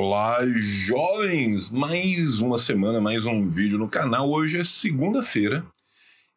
Olá, jovens! Mais uma semana, mais um vídeo no canal. Hoje é segunda-feira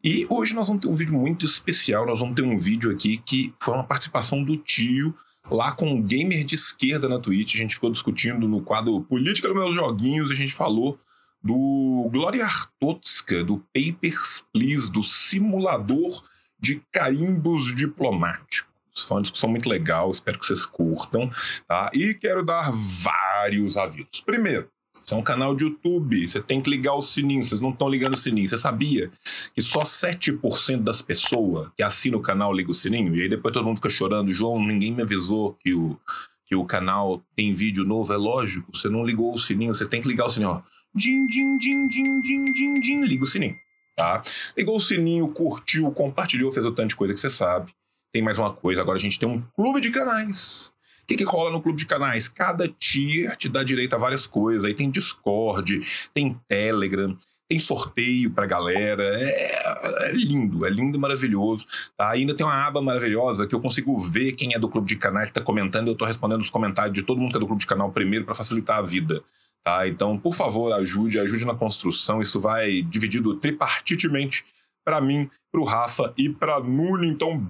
e hoje nós vamos ter um vídeo muito especial. Nós vamos ter um vídeo aqui que foi uma participação do tio lá com um gamer de esquerda na Twitch. A gente ficou discutindo no quadro Política dos Meus Joguinhos. A gente falou do Gloria Artotska, do Papers, Please, do simulador de carimbos diplomáticos. Foi uma discussão muito legal, espero que vocês curtam, tá? E quero dar vários avisos. Primeiro, isso é um canal de YouTube, você tem que ligar o sininho, vocês não estão ligando o sininho. Você sabia que só 7% das pessoas que assinam o canal ligam o sininho? E aí depois todo mundo fica chorando, João, ninguém me avisou que o, que o canal tem vídeo novo. É lógico, você não ligou o sininho, você tem que ligar o sininho, ó. Din, din, din, din, din, din, din, liga o sininho, tá? Ligou o sininho, curtiu, compartilhou, fez o tanto de coisa que você sabe. Tem mais uma coisa, agora a gente tem um clube de canais. O que, que rola no clube de canais? Cada tier te dá direito a várias coisas. Aí tem Discord, tem Telegram, tem sorteio pra galera. É, é, lindo, é lindo e maravilhoso. Tá? Ainda tem uma aba maravilhosa que eu consigo ver quem é do clube de canais que tá comentando eu tô respondendo os comentários de todo mundo que é do clube de canal primeiro para facilitar a vida. Tá? Então, por favor, ajude, ajude na construção. Isso vai dividido tripartitemente para mim, para o Rafa e para Nuno. Então,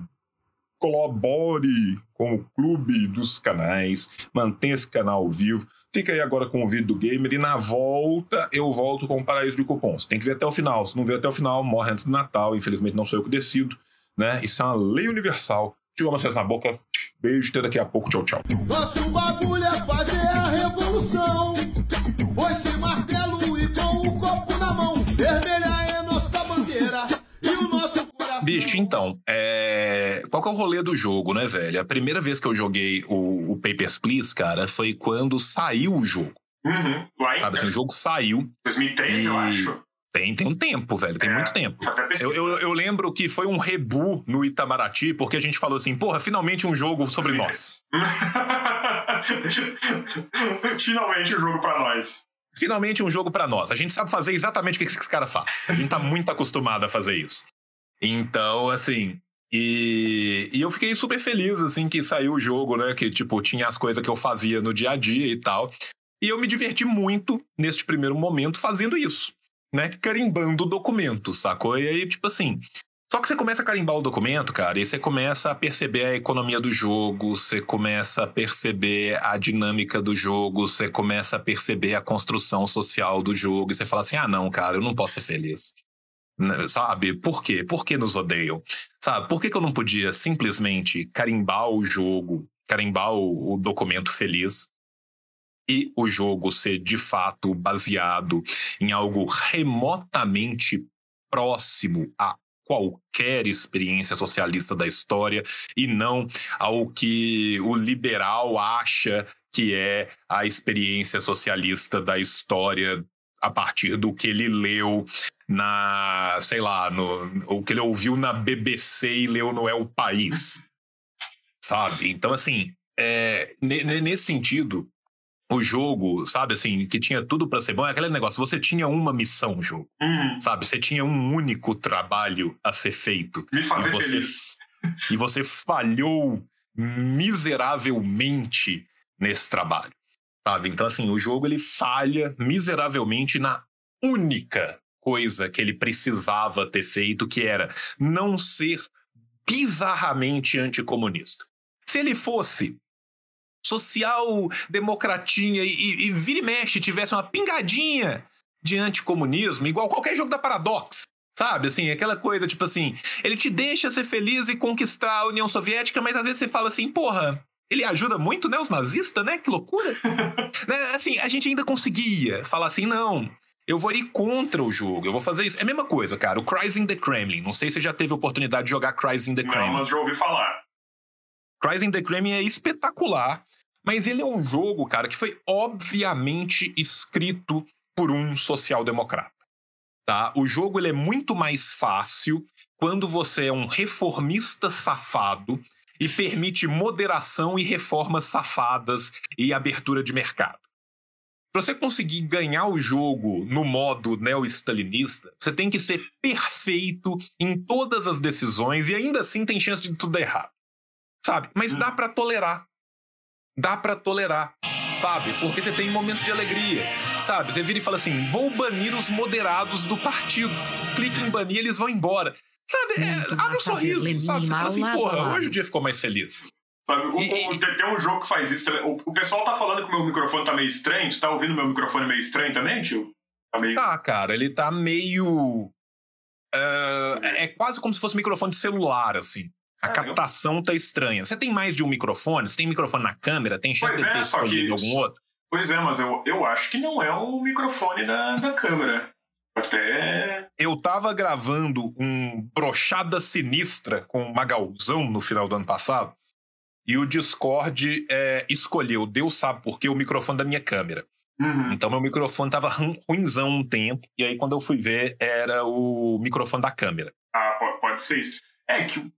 colabore com o clube dos canais, mantenha esse canal vivo. Fica aí agora com o vídeo do Gamer e na volta eu volto com o paraíso de cupons. Tem que ver até o final. Se não ver até o final, morre antes do Natal. Infelizmente não sou eu que decido, né? Isso é uma lei universal. Tive uma na boca. Beijo, até daqui a pouco. Tchau, tchau. Nosso bagulho é fazer a revolução. Foi Bicho, então, é... qual que é o rolê do jogo, né, velho? A primeira vez que eu joguei o, o Papers, Please, cara, foi quando saiu o jogo. Uhum. Lá Sabe, assim, o jogo saiu. 2003, eu E- acho. Tem, tem um tempo, velho, tem É, muito tempo. Pesquisa. Eu, eu, eu lembro que foi um rebu no Itamaraty, porque a gente falou assim, porra, finalmente um jogo sobre nós. Finalmente o jogo pra nós. Finalmente um jogo pra nós. A gente sabe fazer exatamente o que esse cara faz. A gente tá muito acostumado a fazer isso. Então, assim. E, e eu fiquei super feliz, assim, que saiu o jogo, né? Que, tipo, tinha as coisas que eu fazia no dia a dia e tal. E eu me diverti muito neste primeiro momento fazendo isso, né? Carimbando documentos, sacou? E aí, tipo assim. Só que você começa a carimbar o documento, cara, e você começa a perceber a economia do jogo, você começa a perceber a dinâmica do jogo, você começa a perceber a construção social do jogo, e você fala assim: ah, não, cara, eu não posso ser feliz. Né, Sabe? Por quê? Por que nos odeiam? Sabe? Por que, que eu não podia simplesmente carimbar o jogo, carimbar o, o documento feliz e o jogo ser de fato baseado em algo remotamente próximo a qualquer experiência socialista da história e não ao que o liberal acha que é a experiência socialista da história a partir do que ele leu na, sei lá, no, o que ele ouviu na BBC e leu no É o País. Sabe? Então, assim, é, ne- ne- nesse sentido, o jogo, sabe, assim, que tinha tudo pra ser bom, é aquele negócio, você tinha uma missão, jogo, Hum, sabe? Você tinha um único trabalho a ser feito. me E fazer você, feliz. e você falhou miseravelmente nesse trabalho, sabe? Então, assim, o jogo ele falha miseravelmente na única coisa que ele precisava ter feito, que era não ser bizarramente anticomunista. Se ele fosse social, democratinha e, e, e vira e mexe tivesse uma pingadinha de anticomunismo, igual qualquer jogo da Paradox, sabe? Assim, aquela coisa tipo assim, ele te deixa ser feliz e conquistar a União Soviética, mas às vezes você fala assim, porra, ele ajuda muito, né, os nazistas, né? Que loucura. né? Assim, a gente ainda conseguia falar assim, não, eu vou ir contra o jogo, eu vou fazer isso. É a mesma coisa, cara, o Cries in the Kremlin. Não sei se você já teve a oportunidade de jogar Cries in the Não, Kremlin. mas já ouvi falar. Cries in the Kremlin é espetacular, mas ele é um jogo, cara, que foi obviamente escrito por um social-democrata. Tá? O jogo ele é muito mais fácil quando você é um reformista safado e permite moderação e reformas safadas e abertura de mercado. Para você conseguir ganhar o jogo no modo neo-stalinista, você tem que ser perfeito em todas as decisões e ainda assim tem chance de tudo dar errado. Sabe? Mas dá pra tolerar. Dá pra tolerar. sabe? Porque você tem momentos de alegria, sabe? Você vira e fala assim: vou banir os moderados do partido. Clica em banir, eles vão embora. Sabe? É, abre um sorriso, sabe? Você fala assim: porra, hoje o dia ficou mais feliz. Sabe, o, o, tem um jogo que faz isso também. O, o, pessoal tá falando que o meu microfone tá meio estranho. Tu tá ouvindo meu microfone meio estranho também, tio? Tá, meio... tá cara, ele tá meio. Uh, é quase como se fosse um microfone de celular, assim. A é, captação eu... tá estranha. Você tem mais de um microfone? Você tem microfone na câmera? Tem chance pois de ter é, escolhido algum outro? Pois é, mas eu, eu acho que não é o microfone da, da câmera. Até. Eu tava gravando um Brochada Sinistra com o Magalzão no final do ano passado. E o Discord é, escolheu, Deus sabe por quê, o microfone da minha câmera. Uhum. Então meu microfone tava ruimzão um tempo. E aí quando eu fui ver, era o microfone da câmera. Ah, pode ser isso. É que eu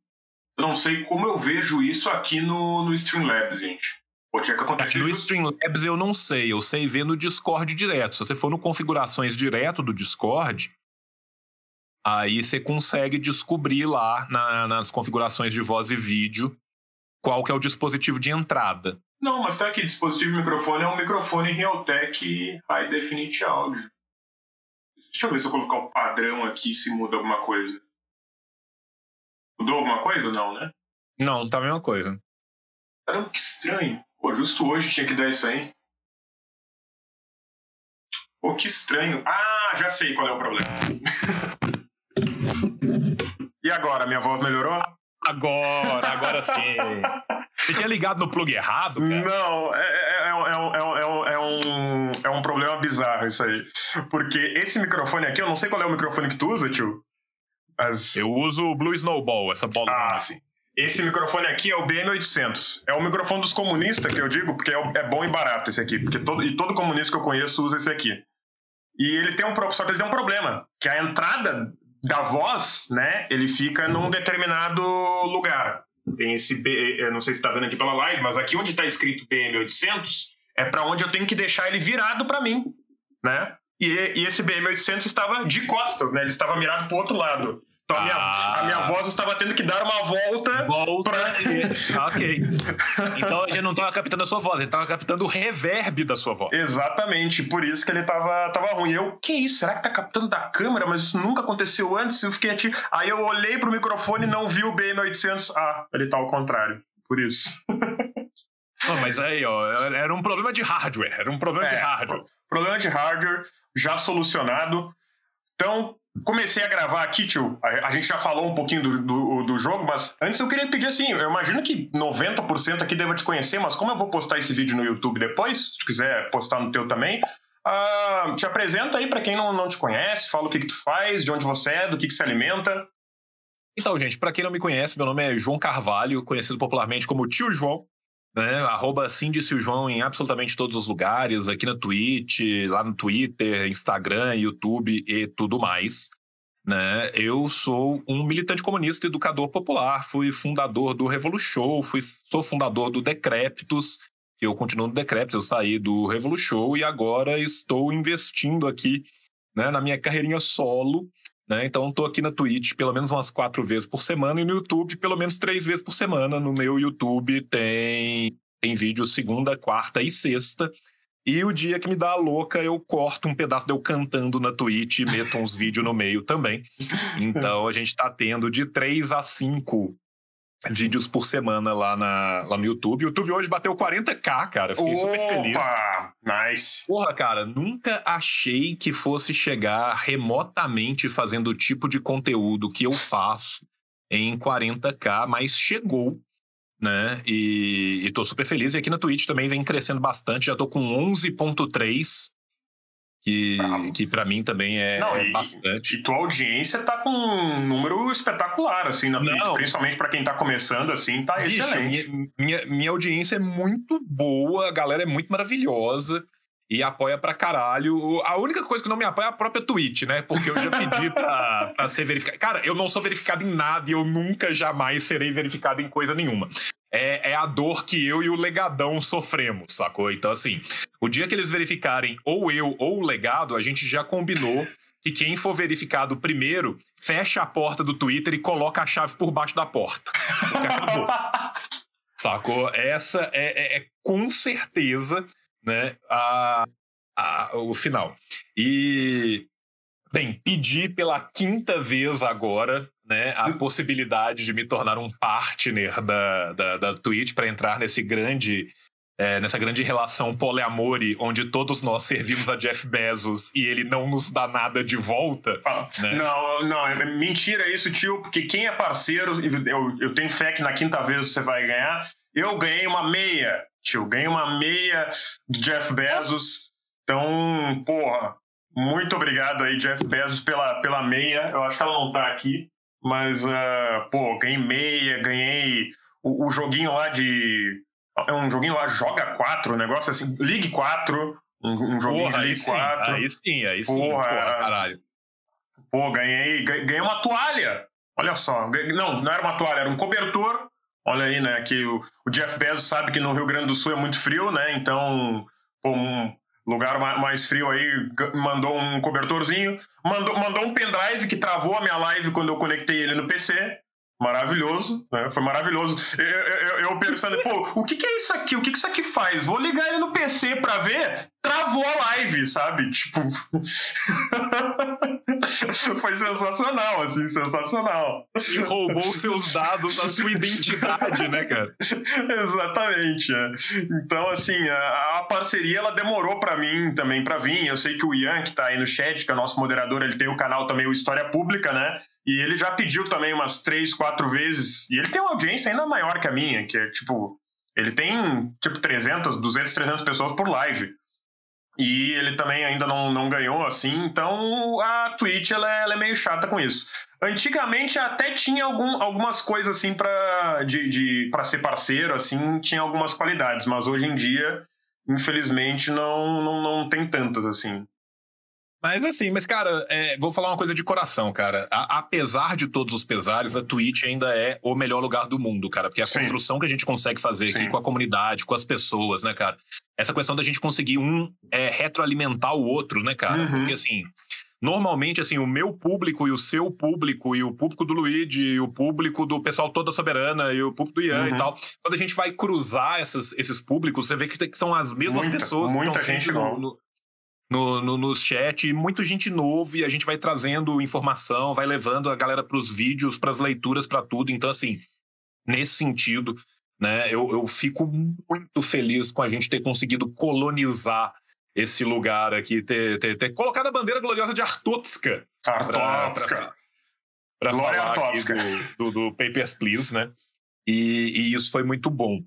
não sei como eu vejo isso aqui no, no Streamlabs, gente. Pode ser que No Streamlabs eu não sei, eu sei ver no Discord direto. Se você for no configurações direto do Discord, aí você consegue descobrir lá na, nas configurações de voz e vídeo qual que é o dispositivo de entrada. Não, mas tá aqui, dispositivo microfone é um microfone Realtek High Definite Audio. Deixa eu ver se eu colocar o padrão aqui, se muda alguma coisa. Mudou alguma coisa não, né? Não, tá a mesma coisa. Caramba, que estranho. Pô, justo hoje tinha que dar isso aí. Pô, que estranho. Ah, já sei qual é o problema. e agora, minha voz melhorou? Agora, agora sim. Você tinha ligado no plug errado, cara? Não, é, é, é, um, é, um, é um problema bizarro isso aí. Porque esse microfone aqui, eu não sei qual é o microfone que tu usa, tio. Mas... Eu uso o Blue Snowball, essa bola. Ah, sim. Esse microfone aqui é o BM800. É o microfone dos comunistas que eu digo, porque é, bom e barato esse aqui. Porque todo, e todo comunista que eu conheço usa esse aqui. E ele tem um, só que ele tem um problema, que a entrada da voz, né, ele fica num determinado lugar. Tem esse eu não sei se está vendo aqui pela live, mas aqui onde está escrito BM800 é para onde eu tenho que deixar ele virado para mim, né? E, e, esse BM800 estava de costas, né? Ele estava mirado para o outro lado. Então a minha, ah. a minha voz estava tendo que dar uma volta. Volta. Pra... E... ok. Então a gente não estava captando a sua voz, ele estava captando o reverb da sua voz. Exatamente, por isso que ele estava tava ruim. Eu, que isso? Será que tá captando da câmera? Mas isso nunca aconteceu antes. Eu fiquei ati... Aí eu olhei pro microfone e não vi o BM800. Ah, ele tá ao contrário. Por isso. Mas aí, ó, era um problema de hardware. Era um problema é, de hardware. Problema de hardware já solucionado. Então, comecei a gravar aqui, tio. A, gente já falou um pouquinho do, do, do, jogo, mas antes eu queria pedir assim: eu imagino que 90% aqui deva te conhecer, mas como eu vou postar esse vídeo no YouTube depois, se tu quiser postar no teu também, uh, te apresenta aí para quem não, não te conhece, fala o que, que tu faz, de onde você é, do que, que se alimenta. Então, gente, para quem não me conhece, meu nome é João Carvalho, conhecido popularmente como Tio João né? Arroba Síndice João em absolutamente todos os lugares, aqui na Twitch, lá no Twitter, Instagram, YouTube e tudo mais. Né? Eu sou um militante comunista educador popular, fui fundador do Revolution, fui, sou fundador do Decréptos, eu continuo no Decréptos, eu saí do Revolution e agora estou investindo aqui né, na minha carreirinha solo, né? Então, estou aqui na Twitch pelo menos umas quatro vezes por semana e no YouTube pelo menos três vezes por semana. No meu YouTube tem, tem vídeo segunda, quarta e sexta. E o dia que me dá a louca, eu corto um pedaço de eu cantando na Twitch e meto uns vídeos no meio também. Então, a gente está tendo de três a cinco vídeos por semana lá, na, lá no YouTube. O YouTube hoje bateu 40k, cara. Fiquei Opa! super feliz. Nice. Porra, cara, nunca achei que fosse chegar remotamente fazendo o tipo de conteúdo que eu faço em 40k, mas chegou. Né? E, e tô super feliz. E aqui na Twitch também vem crescendo bastante. Já tô com 11.3 que, que para mim também é, Não, é e, bastante. E tua audiência tá com um número espetacular, assim, na Twitch, principalmente para quem tá começando, assim, tá Bicho, excelente. Minha, minha, minha, audiência é muito boa, a galera é muito maravilhosa e apoia pra caralho. A única coisa que não me apoia é a própria Twitch, né? Porque eu já pedi pra, pra ser verificado. Cara, eu não sou verificado em nada e eu nunca jamais serei verificado em coisa nenhuma é, é a dor que eu e o legadão sofremos, sacou? Então, assim, o dia que eles verificarem ou eu ou o legado, a gente já combinou que quem for verificado primeiro fecha a porta do Twitter e coloca a chave por baixo da porta. Porque acabou. Sacou? Essa é, é, é, com certeza né, a, a, o final. E, bem, pedi pela quinta vez agora né, a possibilidade de me tornar um partner da, da, da Twitch para entrar nesse grande é, nessa grande relação poliamore, onde todos nós servimos a Jeff Bezos e ele não nos dá nada de volta. Ah, né? Não, não, é mentira isso, tio, porque quem é parceiro, eu, eu tenho fé que na quinta vez você vai ganhar. Eu ganhei uma meia, tio, ganhei uma meia do Jeff Bezos. Então, porra, muito obrigado aí, Jeff Bezos, pela, pela meia. Eu acho que ela não tá aqui. Mas, uh, pô, ganhei meia, ganhei o, o, joguinho lá de. É um joguinho lá, Joga 4, um negócio assim, League 4. Um, um joguinho porra, de League aí 4. Sim, aí sim, aí sim. Porra, porra caralho. Pô, ganhei, ganhei uma toalha. Olha só. Não, não era uma toalha, era um cobertor. Olha aí, né? Que o, o Jeff Bezos sabe que no Rio Grande do Sul é muito frio, né? Então, pô, um, lugar mais frio aí, mandou um cobertorzinho, mandou, mandou um pendrive que travou a minha live quando eu conectei ele no PC. Maravilhoso, né? Foi maravilhoso. Eu, eu, eu pensando, pô, o que, que, é isso aqui? O que, que isso aqui faz? Vou ligar ele no PC pra ver. Travou a live, sabe? Tipo. Foi sensacional, assim, sensacional. E roubou seus dados, a sua identidade, né, cara? Exatamente. É. Então, assim, a, a, parceria ela demorou para mim também para vir. Eu sei que o Ian, que tá aí no chat, que é o nosso moderador, ele tem o canal também, o História Pública, né? E ele já pediu também umas três, quatro vezes. E ele tem uma audiência ainda maior que a minha, que é tipo. Ele tem tipo 300, 200, 300 pessoas por live. E ele também ainda não, não ganhou, assim, então a Twitch ela é, ela é meio chata com isso. Antigamente até tinha algum, algumas coisas assim para de, de, pra ser parceiro, assim, tinha algumas qualidades, mas hoje em dia, infelizmente, não, não, não tem tantas, assim. Mas assim, mas cara, é, vou falar uma coisa de coração, cara. A, apesar de todos os pesares, a Twitch ainda é o melhor lugar do mundo, cara. Porque a Sim. construção que a gente consegue fazer Sim. aqui com a comunidade, com as pessoas, né, cara? Essa questão da gente conseguir um é, retroalimentar o outro, né, cara? Uhum. Porque assim, normalmente, assim, o meu público e o seu público, e o público do Luigi, e o público do pessoal toda soberana, e o público do Ian uhum. e tal, quando a gente vai cruzar essas, esses públicos, você vê que, que são as mesmas muita, pessoas muita que estão gente no, no, no, no, no chat, muita gente novo e a gente vai trazendo informação, vai levando a galera para os vídeos, para as leituras, para tudo. Então, assim, nesse sentido, né, eu, eu fico muito feliz com a gente ter conseguido colonizar esse lugar aqui, ter, ter, ter colocado a bandeira gloriosa de Artotska. Artotska. Para falar aqui do, do, do Papers, Please, né? E, e isso foi muito bom.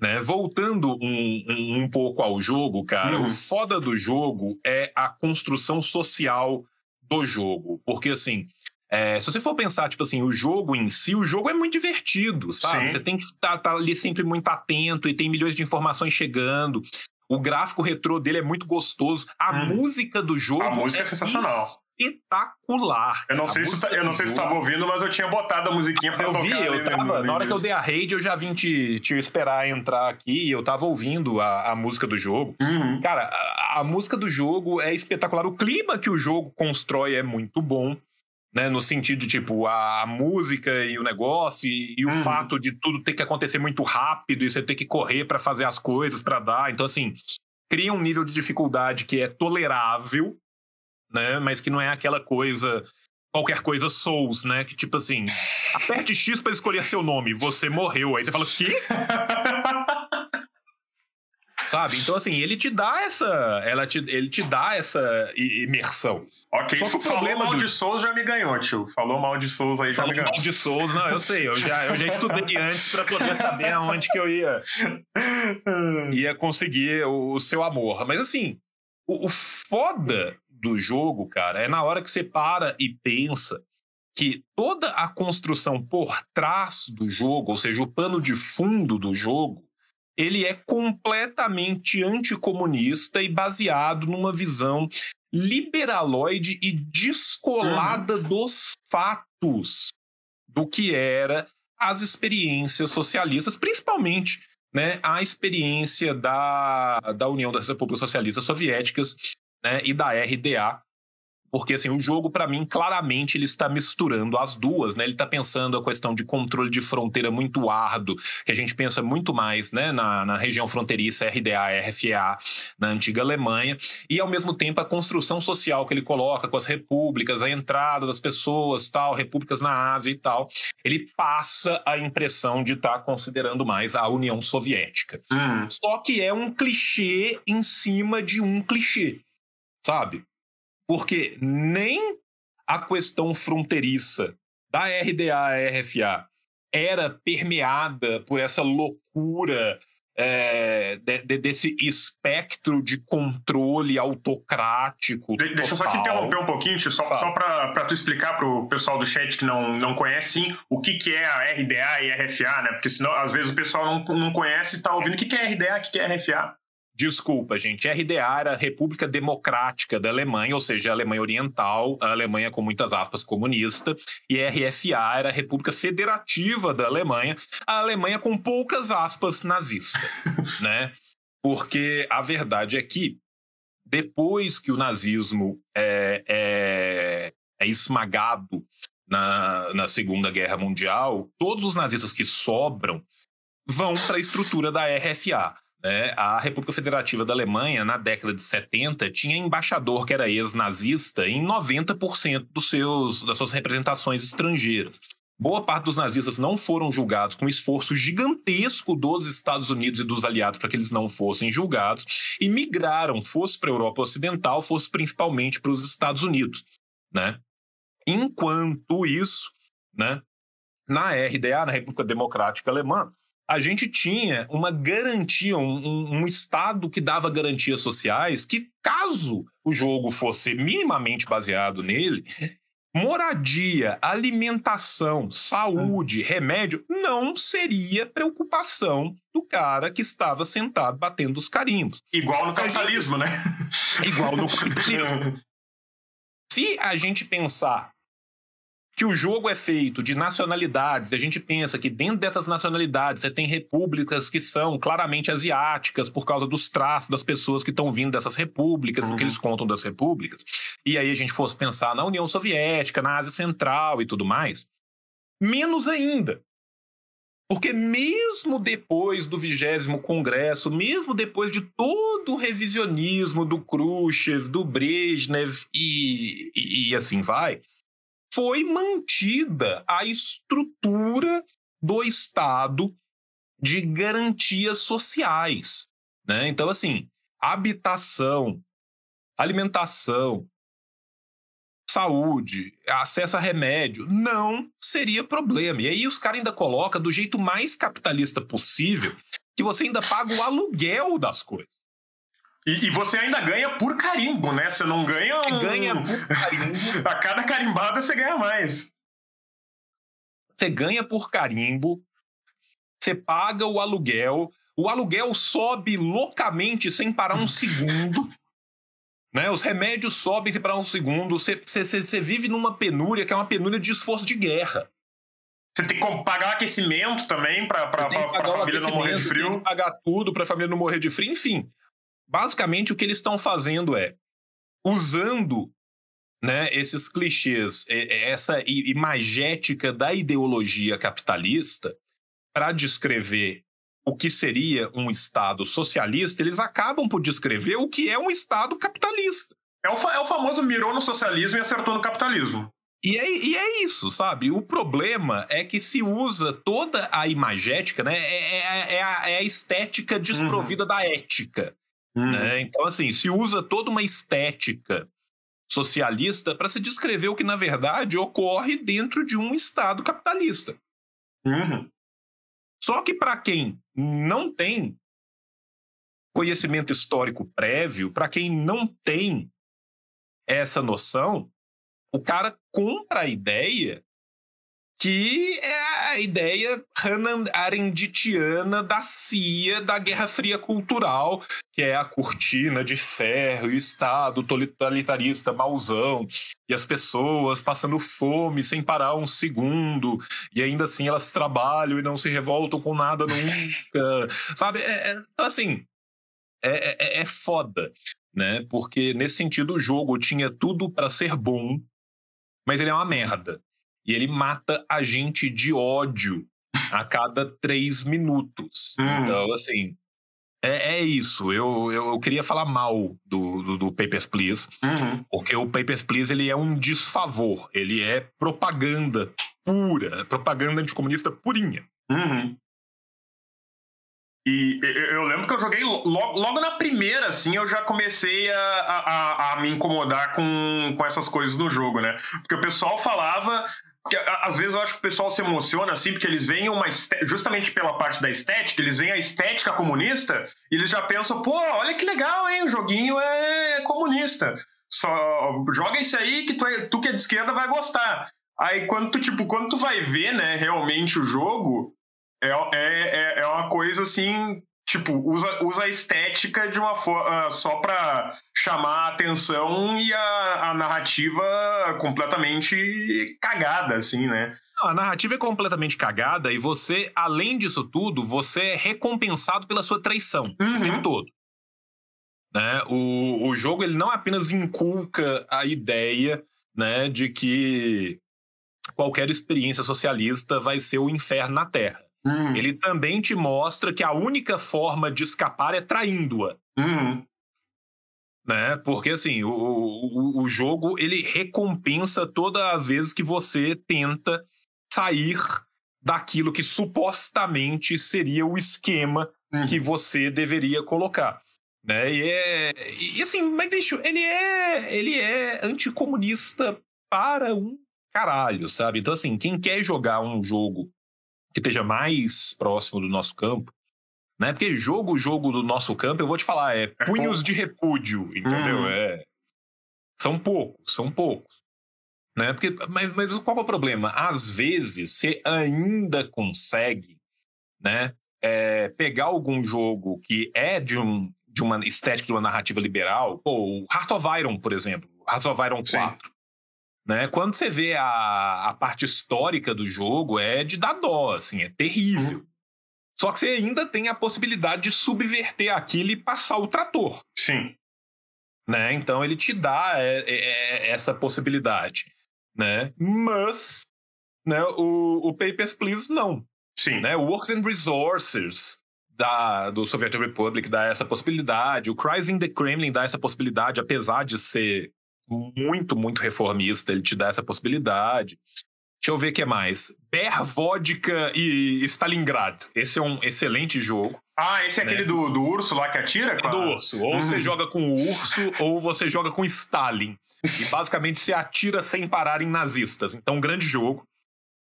Né? Voltando um, um, um, pouco ao jogo, cara, uhum. o foda do jogo é a construção social do jogo. Porque, assim, é, se você for pensar, tipo assim, o jogo em si, o jogo é muito divertido, sabe? Sim. Você tem que estar tá, tá ali sempre muito atento e tem milhões de informações chegando. O gráfico retrô dele é muito gostoso. A hum. música do jogo. A música é, é sensacional espetacular. Eu não sei, se, tá, eu não sei se estava ouvindo, mas eu tinha botado a musiquinha pra eu tocar. Vi, eu tava, na hora que eu dei a raid, eu já vim te, te esperar entrar aqui e eu tava ouvindo a, a música do jogo. Uhum. Cara, a, a, música do jogo é espetacular. O clima que o jogo constrói é muito bom. Né, no sentido de, tipo, a, a música e o negócio e, e o uhum. fato de tudo ter que acontecer muito rápido e você ter que correr para fazer as coisas, para dar. Então, assim, cria um nível de dificuldade que é tolerável, né? Mas que não é aquela coisa qualquer coisa Souls, né? Que tipo assim, aperte X para escolher seu nome, você morreu. Aí você fala, quê? Sabe? Então, assim, ele te dá essa. Ela te, ele te dá essa imersão. Ok, Só que o problema mal do... de Souls já me ganhou, tio. Falou mal de Souls aí já Falou me ganhou. mal de Souls, não, eu sei. Eu já, eu já estudei antes para poder saber aonde que eu ia, ia conseguir o, o seu amor. Mas, assim, o, o foda do jogo, cara, é na hora que você para e pensa que toda a construção por trás do jogo, ou seja, o pano de fundo do jogo, ele é completamente anticomunista e baseado numa visão liberaloide e descolada uhum. dos fatos do que era as experiências socialistas, principalmente né, a experiência da, da União das Repúblicas Socialistas Soviéticas né, e da RDA, Porque assim, o jogo, para mim, claramente ele está misturando as duas, né? Ele está pensando a questão de controle de fronteira muito árduo, que a gente pensa muito mais né, na, na região fronteiriça RDA, RFA, na antiga Alemanha, e ao mesmo tempo a construção social que ele coloca com as repúblicas, a entrada das pessoas, tal, repúblicas na Ásia e tal. Ele passa a impressão de estar tá considerando mais a União Soviética. Hum. Só que é um clichê em cima de um clichê, sabe? Porque nem a questão fronteiriça da RDA RFA era permeada por essa loucura é, de, de, desse espectro de controle autocrático. De, deixa eu só te interromper um pouquinho, só, só para tu explicar para o pessoal do chat que não, não conhece sim, o que, que é a RDA e RFA, né? Porque senão, às vezes, o pessoal não, não conhece e está ouvindo o que, que é RDA, o que, que é RFA. Desculpa, gente. RDA era a República Democrática da Alemanha, ou seja, a Alemanha Oriental, a Alemanha com muitas aspas comunista, e RFA era a República Federativa da Alemanha, a Alemanha com poucas aspas nazista, né? Porque a verdade é que depois que o nazismo é, é, é esmagado na, na Segunda Guerra Mundial, todos os nazistas que sobram vão para a estrutura da RFA. Né? A República Federativa da Alemanha, na década de 70, tinha embaixador que era ex-nazista em 90% dos seus, das suas representações estrangeiras. Boa parte dos nazistas não foram julgados com esforço gigantesco dos Estados Unidos e dos aliados para que eles não fossem julgados e migraram, fosse para a Europa Ocidental, fosse principalmente para os Estados Unidos. Né? Enquanto isso, né, na RDA, na República Democrática Alemã, a gente tinha uma garantia, um, um, Estado que dava garantias sociais que, caso o jogo fosse minimamente baseado nele, moradia, alimentação, saúde, remédio não seria preocupação do cara que estava sentado batendo os carimbos. Igual no capitalismo, gente... né? Igual no capitalismo. Se a gente pensar que o jogo é feito de nacionalidades, a gente pensa que dentro dessas nacionalidades você tem repúblicas que são claramente asiáticas por causa dos traços das pessoas que estão vindo dessas repúblicas, uhum. o que eles contam das repúblicas. E aí a gente fosse pensar na União Soviética, na Ásia Central e tudo mais, menos ainda. Porque mesmo depois do vigésimo congresso, mesmo depois de todo o revisionismo do Khrushchev, do Brezhnev e, e, e assim vai, foi mantida a estrutura do Estado de garantias sociais. Né? Então, assim, habitação, alimentação, saúde, acesso a remédio, não seria problema. E aí os caras ainda colocam do jeito mais capitalista possível que você ainda paga o aluguel das coisas. E, e, você ainda ganha por carimbo, né? Você não ganha. Um... Você ganha por carimbo. a cada carimbada você ganha mais. Você ganha por carimbo, você paga o aluguel, o aluguel sobe loucamente sem parar um segundo. Né? Os remédios sobem sem parar um segundo. Você, você, você vive numa penúria que é uma penúria de esforço de guerra. Você tem que pagar aquecimento também para a família não morrer de frio. Tem que pagar tudo para a família não morrer de frio. Enfim, basicamente o que eles estão fazendo é usando né, esses clichês, essa imagética da ideologia capitalista para descrever o que seria um Estado socialista, eles acabam por descrever o que é um Estado capitalista. É o, é o famoso mirou no socialismo e acertou no capitalismo. E é, e é, isso, sabe? O problema é que se usa toda a imagética, né? É, é, é a, é a, estética desprovida uhum. da ética. Uhum. Né? Então, assim, se usa toda uma estética socialista para se descrever o que, na verdade, ocorre dentro de um Estado capitalista. Uhum. Só que, para quem não tem conhecimento histórico prévio, para quem não tem essa noção, o cara compra a ideia que é a ideia Hannah Arendtiana da CIA da Guerra Fria Cultural, que é a cortina de ferro, o Estado totalitarista mauzão, e as pessoas passando fome sem parar um segundo, e ainda assim elas trabalham e não se revoltam com nada nunca, sabe? É, é, então, assim, é, é, é foda. né? Porque nesse sentido o jogo tinha tudo para ser bom, mas ele é uma merda. E ele mata a gente de ódio a cada três minutos. Hum. Então, assim, é, é isso. Eu, eu, eu queria falar mal do, do, do Papers, Please, Uhum. porque o Papers, Please ele é um desfavor. Ele é propaganda pura, propaganda anticomunista purinha. Uhum. E eu- lembro que eu joguei lo- logo, logo na primeira, assim, eu já comecei a, a, a- a me incomodar com, com essas coisas no jogo, né? Porque o pessoal falava. Às vezes eu acho que o pessoal se emociona, assim, porque eles veem uma. esté- Justamente pela parte da estética, eles veem a estética comunista e eles já pensam, pô, olha que legal, hein? O joguinho é comunista. Só joga isso aí que tu, é- tu que é de esquerda vai gostar. Aí quando tu, tipo, quando tu vai ver, né, realmente o jogo, é, é, é- é uma coisa assim, tipo, usa, usa a estética de uma forma só pra chamar a atenção e a, a narrativa completamente cagada, assim, né? Não, a narrativa é completamente cagada e você, além disso tudo, você é recompensado pela sua traição o tempo todo. Né? O, o jogo ele não apenas inculca a ideia né, de que qualquer experiência socialista vai ser o inferno na Terra. Uhum. Ele também te mostra que a única forma de escapar é traindo-a. Uhum. Né? Porque assim, o, o, o jogo ele recompensa todas as vezes que você tenta sair daquilo que supostamente seria o esquema Uhum. que você deveria colocar. Né? E, é, e assim, mas bicho, ele é, ele é anticomunista para um caralho, sabe? Então, assim, quem quer jogar um jogo que esteja mais próximo do nosso campo, né? Porque jogo, jogo do nosso campo, eu vou te falar, é É punhos pouco. de repúdio, entendeu? Hum. É. São poucos, são poucos. Né? Porque, mas, mas qual é o problema? Às vezes você ainda consegue, né? é, pegar algum jogo que é de, um, de uma estética, de uma narrativa liberal, pô, o Heart of Iron, por exemplo, Heart of Iron Sim. 4. Né? Quando você vê a, a parte histórica do jogo, é de dar dó, assim, é terrível. Só que você ainda tem a possibilidade de subverter aquilo e passar o trator. Sim. Né? Então ele te dá é, é, é, essa possibilidade. Né? Mas né, o, o Papers, Please não Sim. né? O Works and Resources da, do Soviet Republic dá essa possibilidade. O Cries in the Kremlin dá essa possibilidade, apesar de ser muito, muito reformista, ele te dá essa possibilidade. Deixa eu ver o que mais. Bear Vodka e Stalingrad. Esse é um excelente jogo. Ah, esse é Né? aquele do, do urso lá que atira? É do urso. Ou Uhum. você joga com o urso, ou você joga com Stalin. E basicamente você atira sem parar em nazistas. Então, um grande jogo.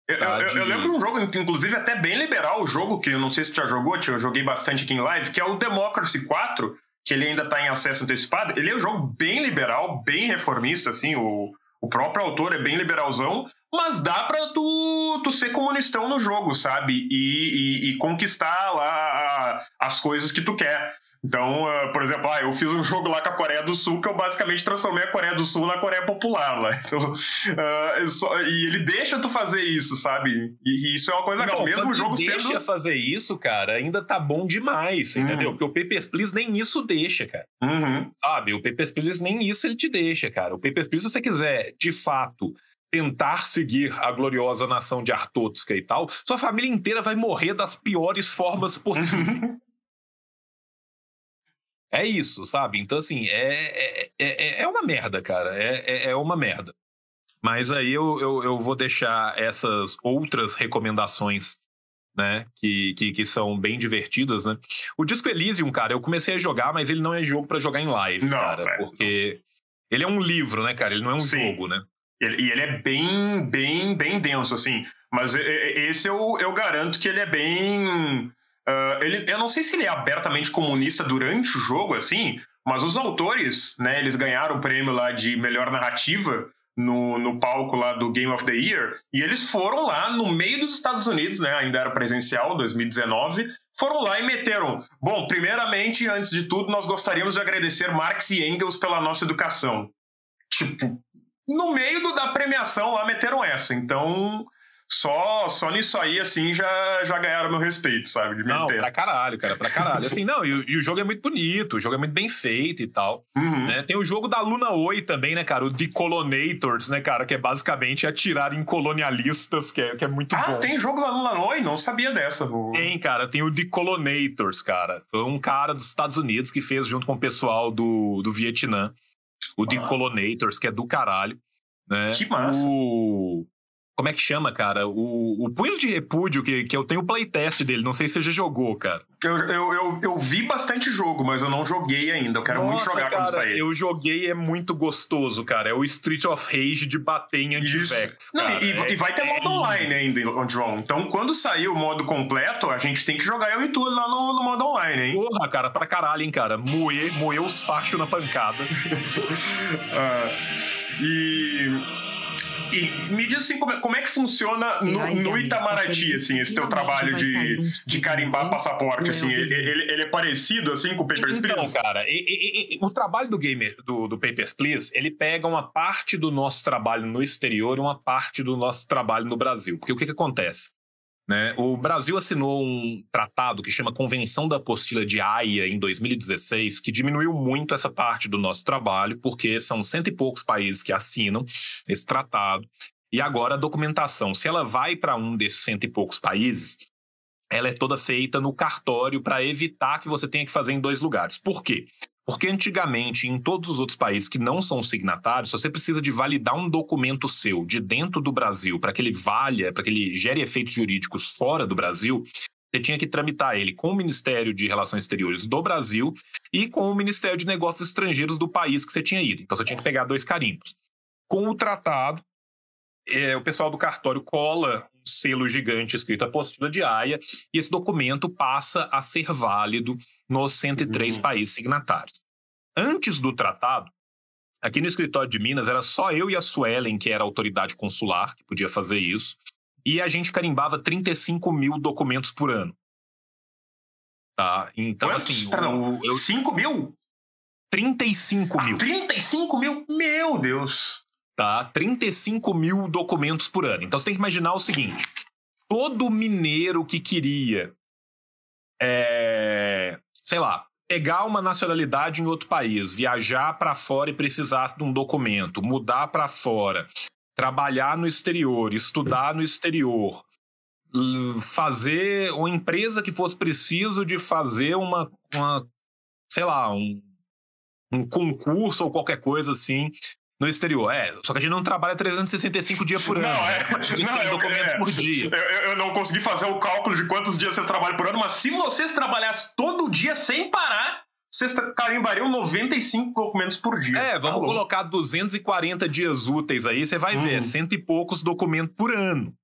Eu, Tá, eu- eu de- lembro um jogo, inclusive, até bem liberal, o jogo que eu não sei se já jogou, eu joguei bastante aqui em live, que é o Democracy 4, que ele ainda tá em acesso antecipado. Ele é um jogo bem liberal, bem reformista, assim, o, o próprio autor é bem liberalzão, mas dá pra tu, tu ser comunistão no jogo, sabe? E, e- e conquistar lá as coisas que tu quer. Então, ah, por exemplo, ah, eu fiz um jogo lá com a Coreia do Sul que eu basicamente transformei a Coreia do Sul na Coreia Popular lá. Então, eu só- e ele deixa tu fazer isso, sabe? E, e isso é uma coisa legal. Então, Mesmo o jogo você deixa sendo. fazer isso, cara, ainda tá bom demais, Hum. entendeu? Porque o Papers, Please nem isso deixa, cara. Uhum. Sabe? O Papers, Please nem isso ele te deixa, cara. O Papers, Please, se você quiser, de fato, tentar seguir a gloriosa nação de Artotska e tal, sua família inteira vai morrer das piores formas possíveis. É isso, sabe? Então, assim, é, é, é, é uma merda, cara. É, é, é uma merda. Mas aí eu, eu, eu vou deixar essas outras recomendações, né? Que, que, que são bem divertidas, né? O Disco Elysium, cara, eu comecei a jogar, mas ele não é jogo pra jogar em live, Não, cara. é. Porque ele é um livro, né, cara? Ele não é um Sim. jogo, né? Ele- E ele é bem, bem, bem denso, assim. Mas esse eu, eu garanto que ele é bem. ah, ele, eu não sei se ele é abertamente comunista durante o jogo, assim, mas os autores, né, eles ganharam o prêmio lá de melhor narrativa no, no palco lá do Game of the Year, e eles foram lá no meio dos Estados Unidos, né, ainda era presencial, 2019, foram lá e meteram. Bom, primeiramente, antes de tudo, nós gostaríamos de agradecer Marx e Engels pela nossa educação. Tipo, no meio do- da premiação lá meteram essa. Então, só, só nisso aí, assim, já, já ganharam meu respeito, sabe? De não, pra caralho, cara, pra caralho. Assim, não, e, e, o jogo é muito bonito, o jogo é muito bem feito e tal. Uhum. Né? Tem o jogo da Luna Oi também, né, cara? O Decolonators, né, cara? Que é basicamente atirar em colonialistas, que é, que é muito ah, bom. Ah, tem jogo da Luna Oi? Não sabia dessa. Tem, cara. Tem o Decolonators, cara. Foi um cara dos Estados Unidos que fez junto com o pessoal do, do Vietnã. O ah. Decolonators, que é do caralho. Né? Que massa. O... Como é que chama, cara? O, o Punhos de Repúdio, que, que eu tenho o playtest dele. Não sei se você já jogou, cara. Eu, eu, eu, eu, vi bastante jogo, mas eu não joguei ainda. Eu quero Nossa, muito jogar cara, quando sair. Eu joguei é muito gostoso, cara. É o Street of Rage de bater em anti-vex. E, é, e, vai ter modo é online ainda, João. Então, quando sair o modo completo, a gente tem que jogar eu e tu lá no, no modo online, hein? Porra, cara, pra caralho, hein, cara. Moer, moer os fachos na pancada. ah, e e me diz assim, como é, como é que funciona no, no Itamaraty, assim, esse teu trabalho de, de carimbar passaporte, assim, ele, ele, ele, é parecido, assim, com o Papers, Please? Então, cara, e, e, o trabalho do gamer, do, do Papers, Please, ele pega uma parte do nosso trabalho no exterior e uma parte do nosso trabalho no Brasil. Porque o que que acontece? Né? O Brasil assinou um tratado que chama Convenção da Apostila de Haia em 2016, que diminuiu muito essa parte do nosso trabalho, porque são cento e poucos países que assinam esse tratado. E agora a documentação, se ela vai para um desses cento e poucos países, ela é toda feita no cartório para evitar que você tenha que fazer em dois lugares. Por quê? Porque antigamente, em todos os outros países que não são signatários, você precisa de validar um documento seu de dentro do Brasil para que ele valha, para que ele gere efeitos jurídicos fora do Brasil, você tinha que tramitar ele com o Ministério de Relações Exteriores do Brasil e com o Ministério de Negócios Estrangeiros do país que você tinha ido. Então você tinha que pegar dois carimbos. Com o tratado, é, o pessoal do cartório cola selo gigante escrito apostila de Haia e esse documento passa a ser válido nos 103 uhum. países signatários. Antes do tratado, aqui no escritório de Minas era só eu e a Suelen, que era a autoridade consular, que podia fazer isso, e a gente carimbava 35 mil documentos por ano. Tá? Então, Quantos? assim. Perdão, eu... 5 mil? 35 mil. Ah, 35 mil? Meu Deus! Tá? 35 mil documentos por ano. Então você tem que imaginar o seguinte: todo mineiro que queria é, sei lá, pegar uma nacionalidade em outro país, viajar para fora e precisar de um documento, mudar para fora, trabalhar no exterior, estudar no exterior, fazer uma empresa que fosse preciso de fazer uma, uma sei lá, um, um concurso ou qualquer coisa assim no exterior. É, só que a gente não trabalha 365 dias por ano. Não, é. Não, eu, documento é, por dia. Eu, eu, não consegui fazer o cálculo de quantos dias você trabalha por ano, mas se vocês trabalhassem todo dia sem parar, vocês carimbariam 95 documentos por dia. É, vamos tá colocar 240 dias úteis aí, você vai uhum. ver, cento e poucos documentos por ano.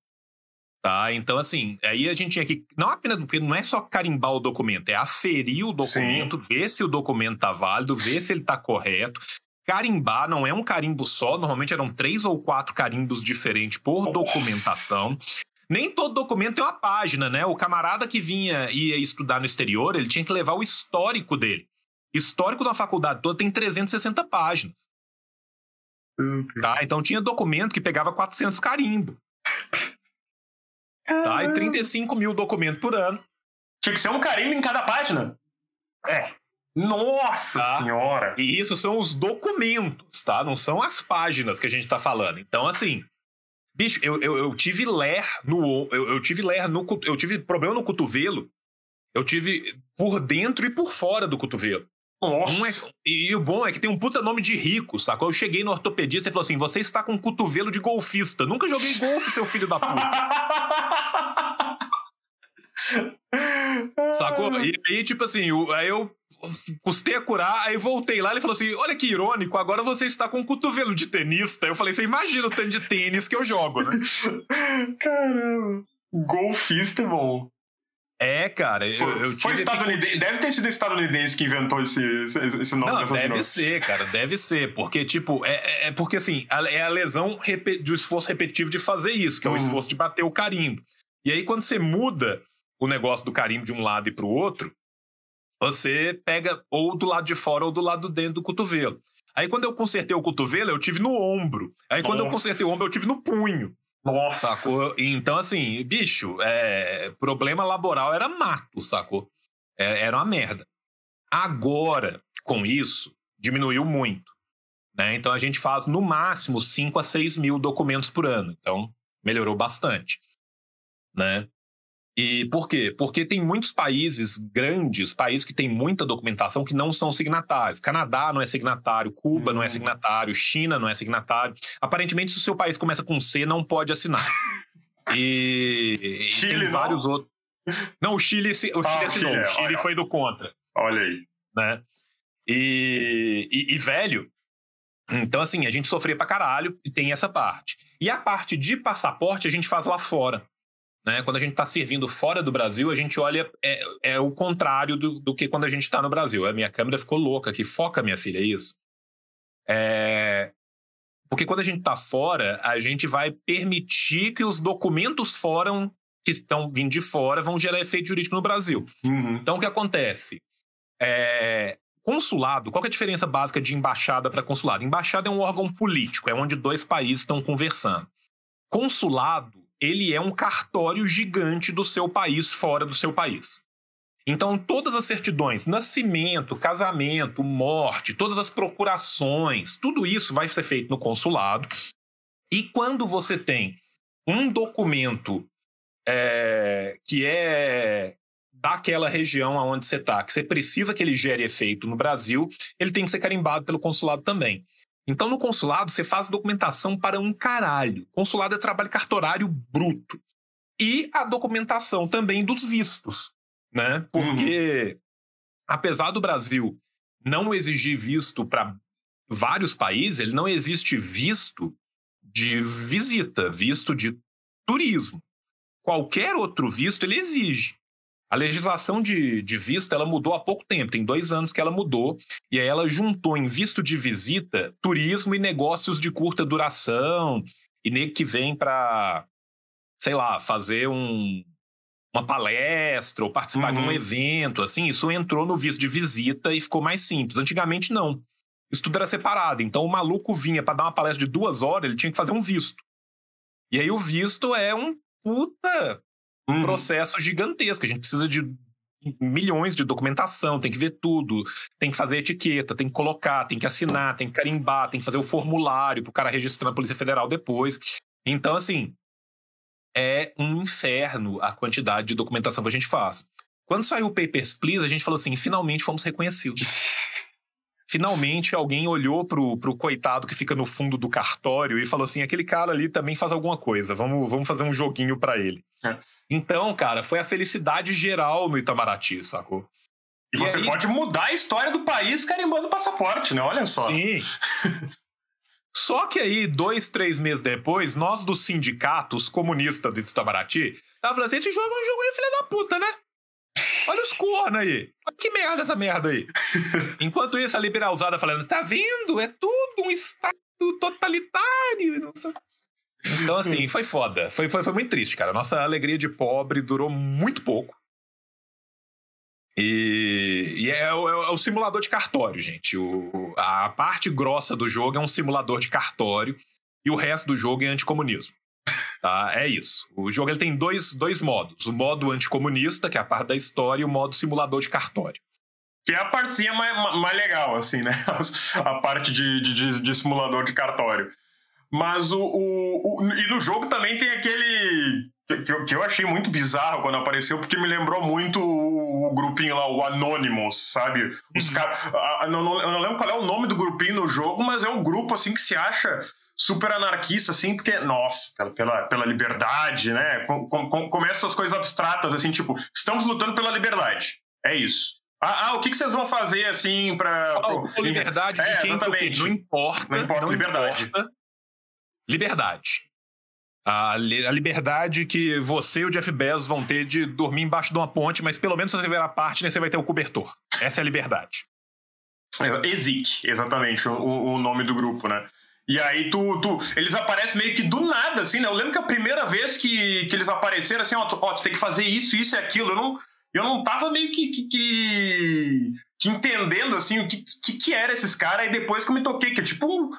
Tá? Então, assim, aí a gente tinha que. Não apenas. Porque não é só carimbar o documento, é aferir o documento, Sim. ver se o documento tá válido, ver se ele tá correto. Carimbar não é um carimbo só, normalmente eram três ou quatro carimbos diferentes por documentação. Nem todo documento tem uma página, né? O camarada que vinha ia estudar no exterior, ele tinha que levar o histórico dele. Histórico da faculdade toda tem 360 páginas. Tá? Então tinha documento que pegava 400 carimbos. Tá? E 35 mil documentos por ano. Tinha que ser um carimbo em cada página? É. Nossa tá? senhora! E isso são os documentos, tá? Não são as páginas que a gente tá falando. Então, assim, bicho, eu, eu, eu tive ler no. Eu, eu tive ler no. Eu tive problema no cotovelo. Eu tive por dentro e por fora do cotovelo. Nossa. É, e, o bom é que tem um puta nome de rico, sacou? Eu cheguei no ortopedista e falou assim: você está com um cotovelo de golfista. Nunca joguei golfe, seu filho da puta. sacou? E aí, tipo assim, aí eu custei a curar, aí voltei lá, ele falou assim: olha que irônico, agora você está com um cotovelo de tenista. Eu falei, você imagina o tanto de tênis que eu jogo, né? Caramba. Golfista bom. É, cara, eu, eu tive. Foi estadunidense, deve ter sido estadunidense que inventou esse, esse nome Não, deve ser, cara, deve ser. Porque, tipo, é, é, é porque assim, é a lesão do esforço repetitivo de fazer isso, que é o uhum. esforço de bater o carimbo. E aí, quando você muda o negócio do carimbo de um lado e pro outro, você pega ou do lado de fora ou do lado dentro do cotovelo. Aí quando eu consertei o cotovelo, eu tive no ombro. Aí quando Nossa. eu consertei o ombro, eu tive no punho. Nossa. Sacou? Então, assim, bicho, é, problema laboral era mato, sacou? É, era uma merda. Agora, com isso, diminuiu muito. Né? Então, a gente faz no máximo 5 a 6 mil documentos por ano. Então, melhorou bastante. Né? E por quê? Porque tem muitos países grandes, países que têm muita documentação que não são signatários. Canadá não é signatário, Cuba não é signatário, China não é signatário. Aparentemente, se o seu país começa com C, não pode assinar. E, e Chile tem não? vários outros. Não, o Chile, o Chile Ah, assinou, Chile, o Chile olha. foi do contra, Olha aí. né? E, e, e velho, então assim, a gente sofria pra caralho e tem essa parte. E a parte de passaporte a gente faz lá fora. Né? Quando a gente está servindo fora do Brasil, a gente olha. É, é o contrário do, do que quando a gente está no Brasil. A minha câmera ficou louca aqui. Foca, minha filha, é isso. É, porque quando a gente está fora, a gente vai permitir que os documentos fora, que estão vindo de fora, vão gerar efeito jurídico no Brasil. Uhum. Então, o que acontece? É, consulado, qual é a diferença básica de embaixada para consulado? Embaixada é um órgão político, é onde dois países estão conversando. Consulado, ele é um cartório gigante do seu país fora do seu país. Então, todas as certidões, nascimento, casamento, morte, todas as procurações, tudo isso vai ser feito no consulado. E quando você tem um documento é, que é daquela região aonde você está, que você precisa que ele gere efeito no Brasil, ele tem que ser carimbado pelo consulado também. Então, no consulado, você faz documentação para um caralho. Consulado é trabalho cartorário bruto. E a documentação também dos vistos, né? Porque, apesar do Brasil não exigir visto para vários países, ele não existe visto de visita, visto de turismo. Qualquer outro visto ele exige. A legislação de, de visto ela mudou há pouco tempo, tem dois anos que ela mudou, e aí ela juntou em visto de visita turismo e negócios de curta duração, e nego que vem para, sei lá, fazer um, uma palestra ou participar de um Uhum. evento, assim, isso entrou no visto de visita e ficou mais simples. Antigamente não. Isso tudo era separado. Então o maluco vinha para dar uma palestra de duas horas, ele tinha que fazer um visto. E aí o visto é um puta Uhum. processo gigantesco. A gente precisa de milhões de documentação, tem que ver tudo, tem que fazer etiqueta, tem que colocar, tem que assinar, tem que carimbar, tem que fazer o formulário para o cara registrar na Polícia Federal depois. Então, assim, é um inferno a quantidade de documentação que a gente faz. Quando saiu o Papers, Please, a gente falou assim, finalmente fomos reconhecidos. Finalmente alguém olhou pro, pro coitado que fica no fundo do cartório e falou assim: aquele cara ali também faz alguma coisa, vamos, vamos fazer um joguinho para ele. É. Então, cara, foi a felicidade geral no Itamaraty, sacou? E E você aí- pode mudar a história do país carimbando o passaporte, né? Olha só. Sim. Só que aí, dois, três meses depois, nós dos sindicatos comunistas do Itamaraty, tava falando assim: esse jogo é um jogo de filha da puta, né? Olha os cornos aí. Olha que merda essa merda aí. Enquanto isso, a liberalzada falando: tá vendo? É tudo um Estado totalitário. Então, assim, foi foda. Foi, foi, foi muito triste, cara. Nossa alegria de pobre durou muito pouco. E, e é, o- é o simulador de cartório, gente. O, a parte grossa do jogo é um simulador de cartório e o resto do jogo é anticomunismo. Tá? É isso. O jogo ele tem dois, dois modos: o modo anticomunista, que é a parte da história, e o modo simulador de cartório. Que é a partezinha mais, mais legal, assim, né? A parte de, de, de- simulador de cartório. Mas o, o, o- E no jogo também tem aquele. Que eu, que eu achei muito bizarro quando apareceu, porque me lembrou muito o, grupinho lá, o Anonymous, sabe? Os Uhum. caras. Não, eu não lembro qual é o nome do grupinho no jogo, mas é um grupo assim que se acha super anarquista, assim, porque, nossa, pela, pela, pela liberdade, né? Com, com, com- começa essas coisas abstratas, assim, tipo, estamos lutando pela liberdade. É isso. Ah, ah, o que, que vocês vão fazer, assim, pra. Com liberdade de É, quem exatamente. Não importa. Não importa, liberdade. importa. Liberdade. A, li- a liberdade que você e o Jeff Bezos vão ter de dormir embaixo de uma ponte, mas pelo menos se você virar partner, você vai ter o cobertor. Essa é a liberdade. É, EZIC, exatamente, o, o nome do grupo, né? E aí tu, tu, eles aparecem meio que do nada, assim, né? Eu lembro que a primeira vez que, que eles apareceram, assim, ó, tu, ó, tu tem que fazer isso, isso e aquilo. Eu não, eu não tava meio que, que, que- que entendendo, assim, o que, que, que era esses caras, e depois que eu me toquei, que é tipo um,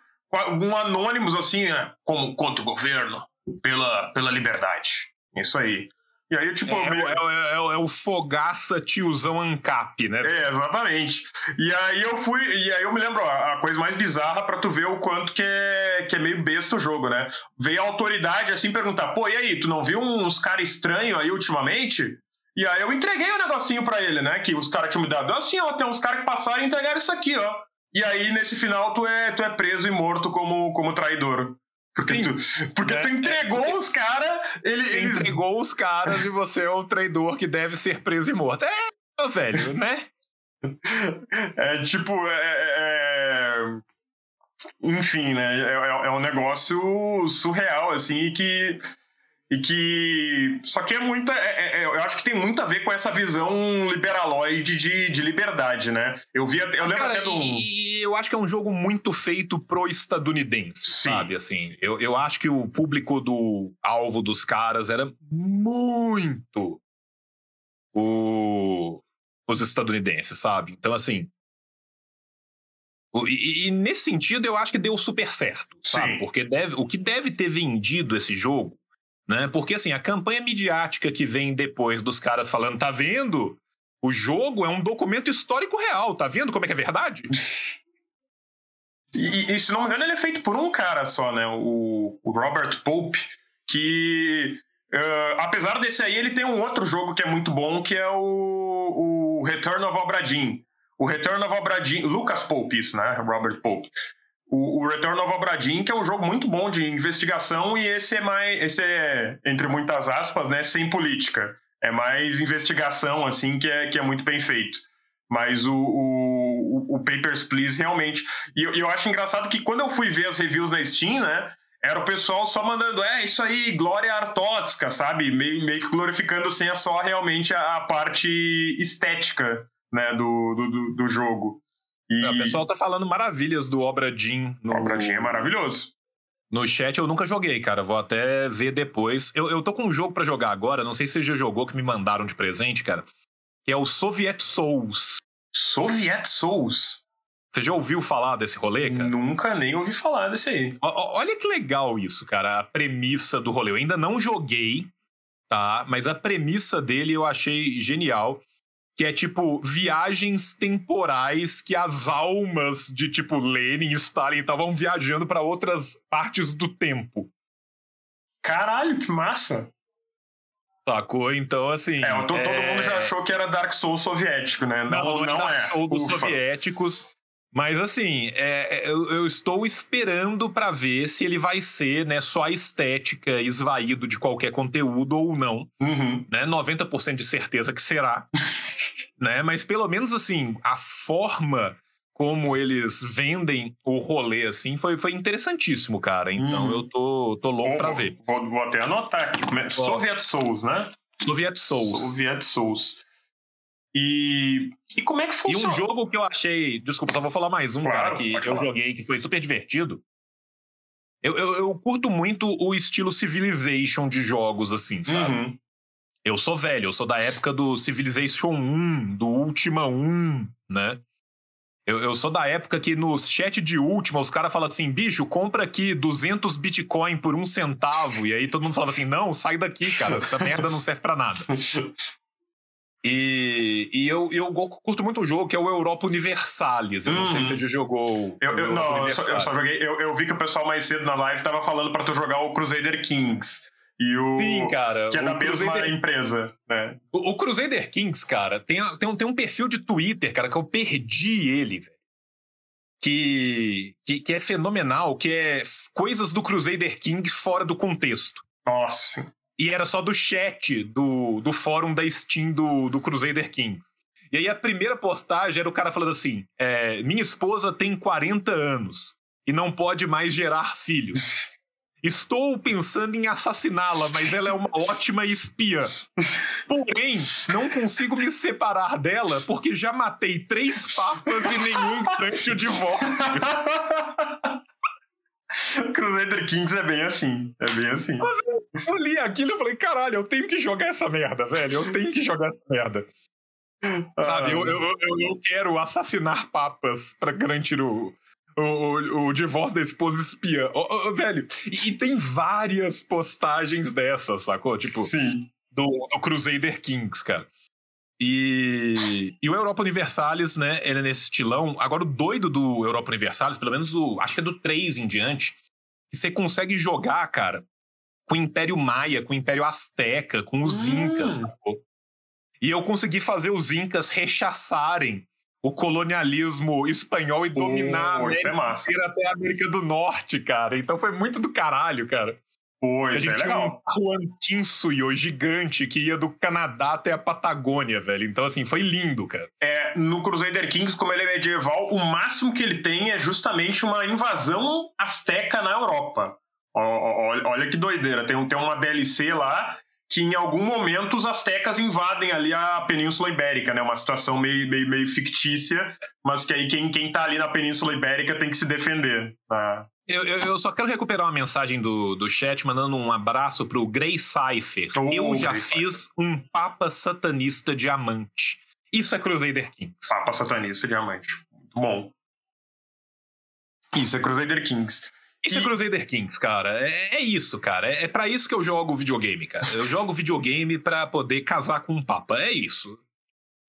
um Anonymous, assim, né? Como contra o governo, pela, pela liberdade. Isso aí. E aí, tipo. É, é, é- é- é o fogaça tiozão ANCAP, né? É, exatamente. E aí eu fui, e aí eu me lembro, ó, a coisa mais bizarra pra tu ver o quanto que é, que é meio besta o jogo, né? Veio a autoridade assim perguntar, pô, e aí, tu não viu uns caras estranhos aí ultimamente? E aí eu entreguei o negocinho pra ele, né? Que os caras tinham me dado. Assim, ó, tem uns caras que passaram e entregaram isso aqui, ó. E aí, nesse final, tu é, tu é preso e morto como, como traidor. Porque, tu, porque Né? tu entregou os caras, Você eles entregou os caras e você é o traidor que deve ser preso e morto. É, velho, né? É tipo. É, é- Enfim, né? É, é- é um negócio surreal, assim, que. E que. Só que é muita. é- é- eu acho que tem muito a ver com essa visão liberaloide de, de liberdade, né? Eu vi até- Eu lembro Cara, até um. e, e eu acho que é um jogo muito feito pro estadunidense, Sim. sabe? Assim, eu, eu acho que o público do alvo dos caras era muito o, os estadunidenses, sabe? Então, assim. o- E, e nesse sentido, eu acho que deu super certo, sabe? Sim. Porque deve, o que deve ter vendido esse jogo, né? Porque, assim, a campanha midiática que vem depois dos caras falando, tá vendo? O jogo é um documento histórico real, tá vendo como é que é verdade? E, e, se não me engano, ele é feito por um cara só, né? O, o Robert Pope, que. eh, apesar desse aí, ele tem um outro jogo que é muito bom, que é o, o Return of Obra Dinn. O Return of Obra Dinn. Lucas Pope, isso, né? Robert Pope. O, o Return of Obra Dinn, que é um jogo muito bom de investigação, e esse é mais. Esse é, entre muitas aspas, né? Sem política. É mais investigação, assim, que é, que é muito bem feito. Mas o, o, o Papers, Please realmente. E eu, eu acho engraçado que quando eu fui ver as reviews na Steam, né? Era o pessoal só mandando, é isso aí, Glória Artótica, sabe? Meio, meio que glorificando assim, é só realmente a, a parte estética né, do, do- do jogo. E O pessoal tá falando maravilhas do Obra Dinn no, o Obradinho é maravilhoso. no chat. Eu nunca joguei, cara. Vou até ver depois. Eu, eu tô com um jogo pra jogar agora, não sei se você já jogou, que me mandaram de presente, cara. Que é o Soviet Souls. Soviet Souls. Você já ouviu falar desse rolê, cara? Nunca nem ouvi falar desse aí. Ó- Olha que legal isso, cara, a premissa do rolê. Eu ainda não joguei, tá? Mas a premissa dele eu achei genial. Que é tipo viagens temporais que as almas de tipo Lenin e Stalin estavam viajando pra outras partes do tempo. Caralho, que massa! Sacou? Então, assim. É, to- todo é- mundo já achou que era Dark Souls soviético, né? Não, não, é Dark Souls dos Ufa. soviéticos. Mas assim, é, é, eu, eu estou esperando pra ver se ele vai ser né, só a estética esvaído de qualquer conteúdo ou não. Uhum. Né? 90% de certeza que será. né? Mas pelo menos assim, a forma como eles vendem o rolê assim foi, foi interessantíssimo, cara. Então Uhum. eu tô, tô louco pra Vou- ver. Vou, vou até anotar aqui. É- Soviet Souls, né? Soviet Souls. Soviet Souls. E, e como é que E funciona? um jogo que eu achei. Desculpa, só vou falar mais um, Claro, cara, que eu falar. joguei, que foi super divertido. Eu, eu, eu curto muito o estilo Civilization de jogos, assim, sabe? Uhum. Eu sou velho, eu sou da época do Civilization 1, do Ultima 1, né? Eu, eu sou da época que no chat de Ultima os caras falam assim, bicho, compra aqui 200 Bitcoin por um centavo. E aí todo mundo falava assim, não, sai daqui, cara, essa merda não serve pra nada. E, e eu, eu curto muito o jogo que é o Europa Universalis. Eu não sei se você já jogou. Eu, o eu, não, eu só, eu só joguei. Eu, eu vi que o pessoal mais cedo na live tava falando pra tu jogar o Crusader Kings. E o. Sim, cara. Que é da mesma Crusader- empresa, né? O, o Crusader Kings, cara, tem, tem, um, tem um perfil de Twitter, cara, que eu perdi ele, velho. Que, que, que é fenomenal, que é coisas do Crusader Kings fora do contexto. Nossa. E era só do chat do, do fórum da Steam do, do Crusader Kings. E aí a primeira postagem era o cara falando assim: é, Minha esposa tem 40 anos e não pode mais gerar filhos. Estou pensando em assassiná-la, mas ela é uma ótima espiã. Porém, não consigo me separar dela porque já matei três papas e nenhum trante o divórcio. Crusader Kings é bem assim. É bem assim. Eu li aquilo e falei: caralho, eu tenho que jogar essa merda, velho. Eu tenho que jogar essa merda. Sabe, Ah, eu, eu, eu, eu quero assassinar papas pra garantir o, o, o, o divórcio da esposa espiã. Velho, e, e, tem várias postagens dessas, sacou? Tipo, Sim. Do, do Crusader Kings, cara. E, e o Europa Universalis, né? Ele é nesse estilão. Agora, o doido do Europa Universalis, pelo menos o. Acho que é do 3 em diante, que você consegue jogar, cara, com o Império Maia, com o Império Azteca, com os hum. Incas, sacou? E eu consegui fazer os Incas rechaçarem o colonialismo espanhol e dominar oh, a América é até a América do Norte, cara. Então foi muito do caralho, cara. Pois, gente é tinha legal. um Juan Kinsuyo gigante que ia do Canadá até a Patagônia, velho. Então, assim, foi lindo, cara. É, no Crusader Kings, como ele é medieval, o máximo que ele tem é justamente uma invasão asteca na Europa. Olha, olha que doideira. Tem, tem uma DLC lá que em algum momento os astecas invadem ali a Península Ibérica, né? Uma situação meio, meio, meio fictícia, mas que aí quem, quem tá ali na Península Ibérica tem que se defender. Tá? Eu, eu, eu, só quero recuperar uma mensagem do, do chat, mandando um abraço pro Grey Cypher. Oh, eu já Grey fiz Cypher. um Papa Satanista Diamante. Isso é Crusader Kings. Papa Satanista Diamante. Muito bom. Isso é Crusader Kings. Isso e... é Crusader Kings, cara. É, é isso, cara. É, é para isso que eu jogo videogame, cara. Eu jogo videogame para poder casar com um Papa. É isso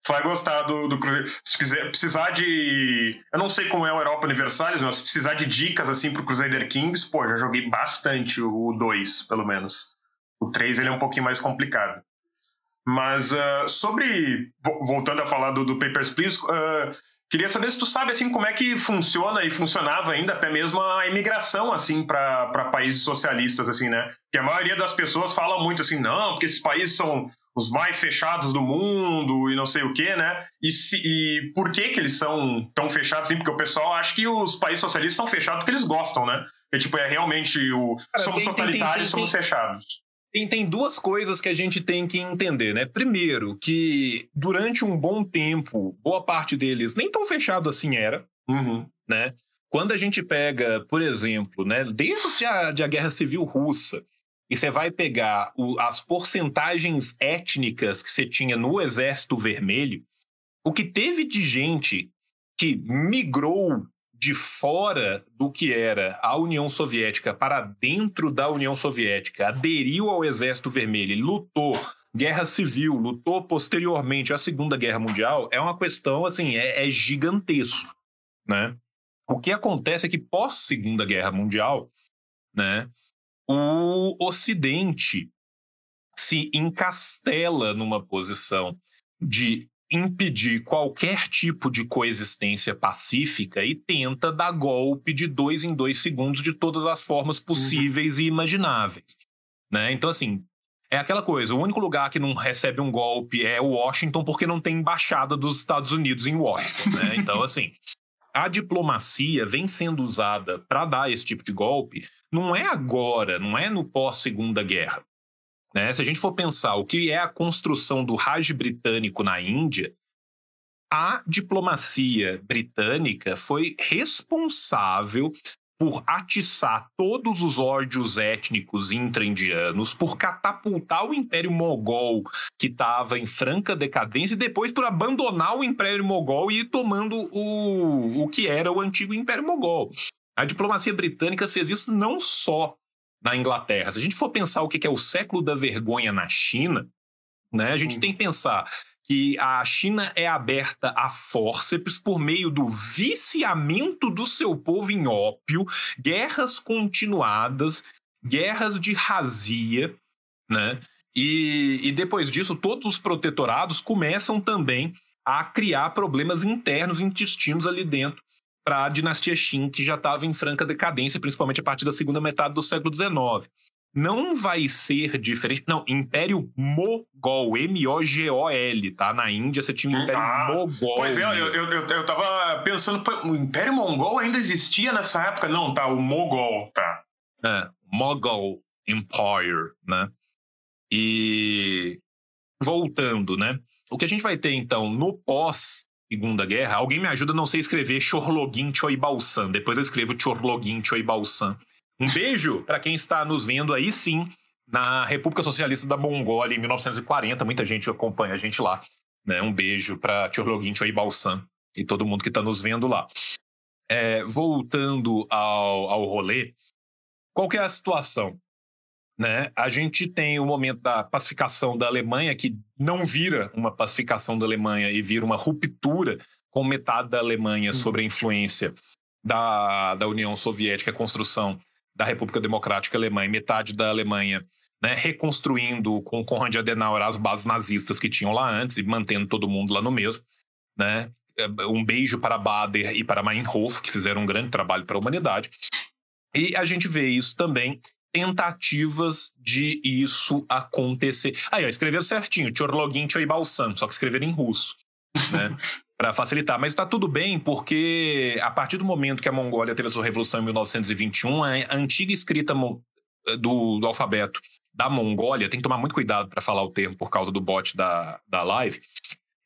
vai gostar do, do. Se quiser precisar de. Eu não sei como é o Europa Universalis, mas se precisar de dicas assim pro Crusader Kings, pô, já joguei bastante o 2, pelo menos. O 3 ele é um pouquinho mais complicado. Mas uh, sobre. Voltando a falar do, do Papers, Please. Uh, Queria saber se tu sabe assim como é que funciona e funcionava ainda até mesmo a imigração assim para países socialistas assim, né? Que a maioria das pessoas fala muito assim, não, porque esses países são os mais fechados do mundo e não sei o quê, né? E, se, e por que que eles são tão fechados assim? Porque o pessoal acha que os países socialistas são fechados porque eles gostam, né? Que tipo é realmente o Cara, somos tem, totalitários, tem, tem, somos fechados. Tem, tem duas coisas que a gente tem que entender, né? Primeiro, que durante um bom tempo, boa parte deles nem tão fechado assim era, uhum. né? Quando a gente pega, por exemplo, né, desde a, de a Guerra Civil Russa, e você vai pegar o, as porcentagens étnicas que você tinha no Exército Vermelho, o que teve de gente que migrou de fora do que era a União Soviética para dentro da União Soviética, aderiu ao Exército Vermelho, lutou guerra civil, lutou posteriormente à Segunda Guerra Mundial, é uma questão assim, é, é gigantesco, né? O que acontece é que pós Segunda Guerra Mundial, né, o Ocidente se encastela numa posição de impedir qualquer tipo de coexistência pacífica e tenta dar golpe de dois em dois segundos de todas as formas possíveis uhum. e imagináveis. Né? Então, assim, é aquela coisa: o único lugar que não recebe um golpe é Washington, porque não tem embaixada dos Estados Unidos em Washington. Né? Então, assim. A diplomacia vem sendo usada para dar esse tipo de golpe, não é agora, não é no pós-segunda guerra. Né? Se a gente for pensar o que é a construção do Raj britânico na Índia, a diplomacia britânica foi responsável por atiçar todos os ódios étnicos intra-indianos, por catapultar o Império Mogol, que estava em franca decadência, e depois por abandonar o Império Mogol e ir tomando o, o que era o antigo Império Mogol. A diplomacia britânica fez isso não só na Inglaterra. Se a gente for pensar o que é o século da vergonha na China, né, a gente uhum. tem que pensar que a China é aberta a fórceps por meio do viciamento do seu povo em ópio, guerras continuadas, guerras de razia, né? E, e depois disso, todos os protetorados começam também a criar problemas internos intestinos ali dentro para a dinastia Qin, que já estava em franca decadência, principalmente a partir da segunda metade do século XIX. Não vai ser diferente. Não, Império Mogol, M-O-G-O-L, tá? Na Índia você tinha o Império ah, Mogol. Pois é, eu, eu, eu, eu tava pensando, o Império Mongol ainda existia nessa época? Não, tá, o Mogol, tá. É, Mogol Empire, né? E voltando, né? O que a gente vai ter então no pós Segunda Guerra, alguém me ajuda não sei escrever Chorlogin Choibalsan. Depois eu escrevo Chorlogin Choibalsan. Um beijo para quem está nos vendo aí sim na República Socialista da Mongólia em 1940. Muita gente acompanha a gente lá. Né? Um beijo para Chorlogin Choibalsan e todo mundo que está nos vendo lá. é, voltando ao, ao rolê, qual que é a situação? Né? A gente tem o momento da pacificação da Alemanha, que não vira uma pacificação da Alemanha e vira uma ruptura com metade da Alemanha uhum. sobre a influência da, da União Soviética, a construção da República Democrática Alemã, e metade da Alemanha né, reconstruindo com Konrad Adenauer as bases nazistas que tinham lá antes e mantendo todo mundo lá no mesmo. Né? É, um beijo para Bader e para Meinhof, que fizeram um grande trabalho para a humanidade. E a gente vê isso também tentativas de isso acontecer. Aí, ó, escreveram certinho, Tchorlogin Choibalsan, só que escreveram em russo, né? para facilitar. Mas está tudo bem, porque a partir do momento que a Mongólia teve a sua revolução em 1921, a antiga escrita do, do alfabeto da Mongólia, tem que tomar muito cuidado para falar o termo por causa do bot da, da live,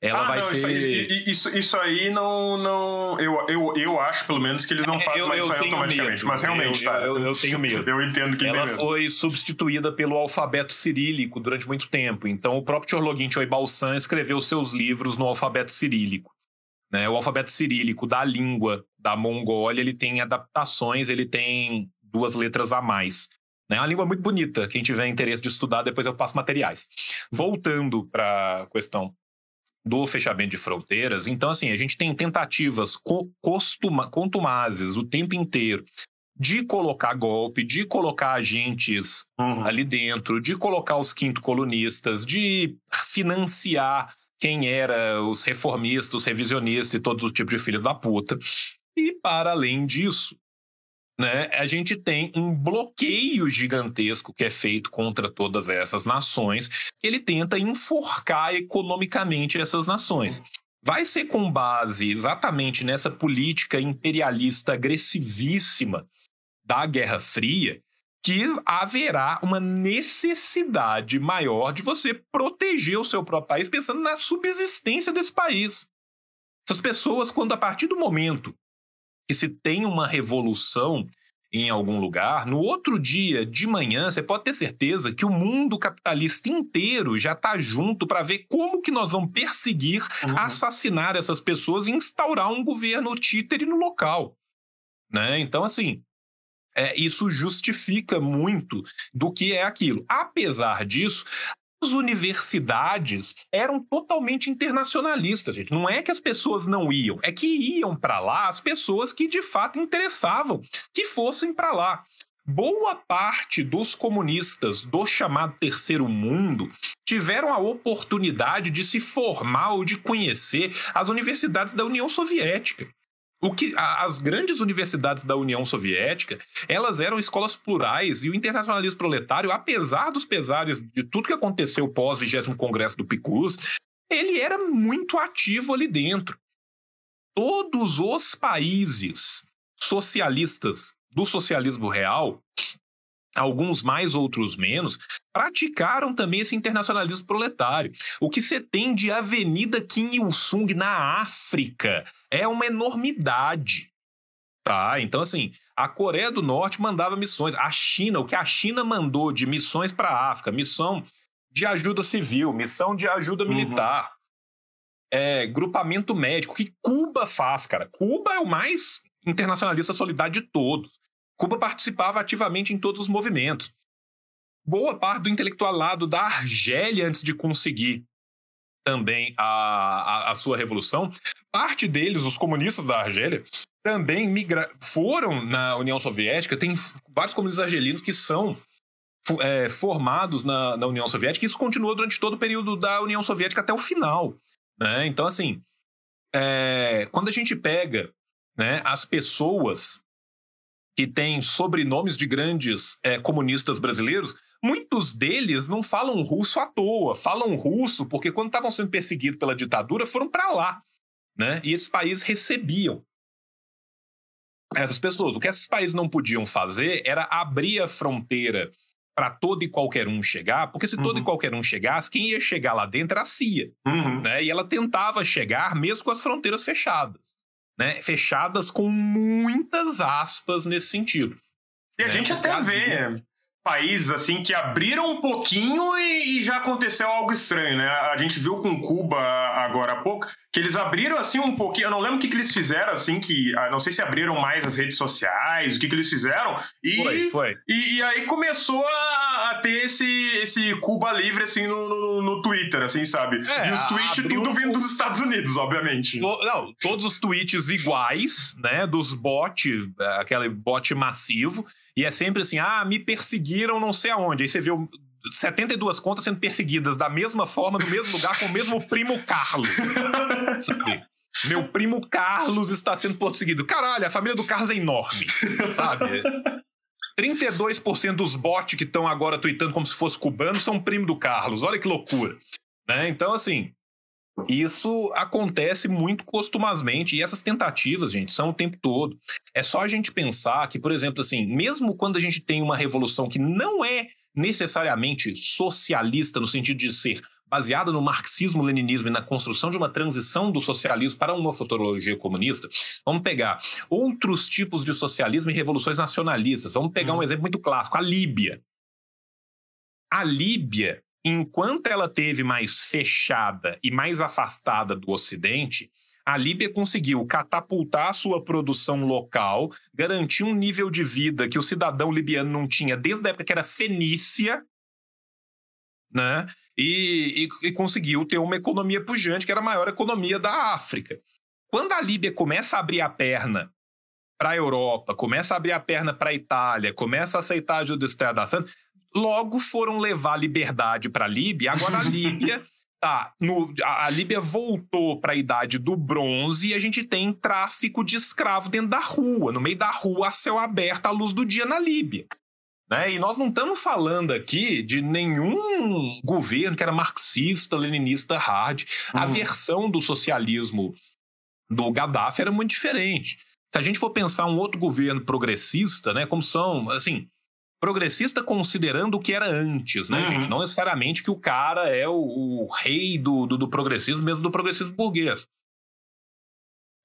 ela ah, vai não, ser. Isso aí, isso, isso aí não. não eu, eu, eu acho, pelo menos, que eles não é, fazem eu, mais eu isso automaticamente. Medo. Mas realmente, eu, tá. Eu, eu, tenho medo. Eu entendo que Ela foi substituída pelo alfabeto cirílico durante muito tempo. Então, o próprio Chorlogin Choibalsan escreveu seus livros no alfabeto cirílico. Né? O alfabeto cirílico da língua da Mongólia ele tem adaptações, ele tem duas letras a mais. Né? É uma língua muito bonita. Quem tiver interesse de estudar, depois eu passo materiais. Voltando para a questão do fechamento de fronteiras. Então, assim, a gente tem tentativas costuma, contumazes o tempo inteiro de colocar golpe, de colocar agentes uhum. ali dentro, de colocar os quinto colunistas, de financiar quem era os reformistas, os revisionistas e todo o tipo de filho da puta. E para além disso, né, a gente tem um bloqueio gigantesco que é feito contra todas essas nações. Ele tenta enforcar economicamente essas nações. Vai ser com base exatamente nessa política imperialista agressivíssima da Guerra Fria que haverá uma necessidade maior de você proteger o seu próprio país pensando na subsistência desse país. Essas pessoas, quando a partir do momento que se tem uma revolução em algum lugar, no outro dia de manhã, você pode ter certeza que o mundo capitalista inteiro já está junto para ver como que nós vamos perseguir, uhum. assassinar essas pessoas e instaurar um governo títere no local. Né? Então, assim, é, isso justifica muito do que é aquilo. Apesar disso, as universidades eram totalmente internacionalistas, gente. Não é que as pessoas não iam, é que iam para lá as pessoas que de fato interessavam que fossem para lá. Boa parte dos comunistas do chamado Terceiro Mundo tiveram a oportunidade de se formar ou de conhecer as universidades da União Soviética. O que as grandes universidades da União Soviética, elas eram escolas plurais e o internacionalismo proletário, apesar dos pesares de tudo que aconteceu pós 20 Congresso do PICUS, ele era muito ativo ali dentro. Todos os países socialistas do socialismo real alguns mais, outros menos, praticaram também esse internacionalismo proletário. O que você tem de Avenida Kim Il-sung na África é uma enormidade. Tá? Então, assim, a Coreia do Norte mandava missões. A China, o que a China mandou de missões para a África, missão de ajuda civil, missão de ajuda uhum. militar, uhum. é, grupamento médico, que Cuba faz, cara. Cuba é o mais internacionalista solidário de todos. Cuba participava ativamente em todos os movimentos. Boa parte do intelectualado da Argélia, antes de conseguir também a, a, a sua revolução, parte deles, os comunistas da Argélia, também migra foram na União Soviética. Tem vários comunistas argelinos que são é, formados na, na, União Soviética, e isso continua durante todo o período da União Soviética até o final. Né? Então, assim, é, quando a gente pega né, as pessoas que têm sobrenomes de grandes é, comunistas brasileiros, muitos deles não falam russo à toa, falam russo porque quando estavam sendo perseguidos pela ditadura foram para lá, né? E esses países recebiam essas pessoas. O que esses países não podiam fazer era abrir a fronteira para todo e qualquer um chegar, porque se todo uhum. e qualquer um chegasse, quem ia chegar lá dentro era a CIA, uhum. né? E ela tentava chegar mesmo com as fronteiras fechadas né, fechadas com muitas aspas nesse sentido. E a né? gente até vê países assim que abriram um pouquinho e, e, já aconteceu algo estranho, né? A gente viu com Cuba agora há pouco que eles abriram assim um pouquinho. Eu não lembro o que, que eles fizeram assim, que ah, não sei se abriram mais as redes sociais, o que, que eles fizeram. E, foi, foi. E, e aí começou a, a, ter esse, esse Cuba livre assim no, no, no Twitter, assim, sabe? É, e os tweets tudo vindo dos Estados Unidos, obviamente. Não, todos os tweets iguais, né? Dos bots, aquele bot massivo. E é sempre assim: ah, me perseguiram não sei aonde. Aí você vê 72 contas sendo perseguidas da mesma forma, no mesmo lugar, com o mesmo primo Carlos. sabe? Meu primo Carlos está sendo perseguido. Caralho, a família do Carlos é enorme, sabe? 32% dos bots que estão agora tweetando como se fosse cubano são primo do Carlos. Olha que loucura. Né? Então, assim, isso acontece muito costumazmente e essas tentativas, gente, são o tempo todo. É só a gente pensar que, por exemplo, assim, mesmo quando a gente tem uma revolução que não é necessariamente socialista no sentido de ser baseada no marxismo-leninismo e na construção de uma transição do socialismo para uma futurologia comunista, vamos pegar outros tipos de socialismo e revoluções nacionalistas. Vamos pegar hum. um exemplo muito clássico, a Líbia. A Líbia enquanto ela teve mais fechada e mais afastada do Ocidente, a Líbia conseguiu catapultar sua produção local, garantir um nível de vida que o cidadão libiano não tinha desde a época que era Fenícia, né? E, e, e conseguiu ter uma economia pujante, que era a maior economia da África. Quando a Líbia começa a abrir a perna para a Europa, começa a abrir a perna para a Itália, começa a aceitar a ajuda do Estado da Santa, logo foram levar liberdade para a Líbia. Agora a Líbia tá no, a, a Líbia voltou para a idade do bronze e a gente tem tráfico de escravo dentro da rua, no meio da rua a céu aberto à luz do dia na Líbia. Né? E nós não estamos falando aqui de nenhum governo que era marxista, leninista, hard. A uhum. versão do socialismo do Gaddafi era muito diferente. Se a gente for pensar um outro governo progressista, né, como são, assim, progressista considerando o que era antes, né, uhum. gente? Não necessariamente que o cara é o, o rei do, do, do, progressismo, mesmo do progressismo burguês.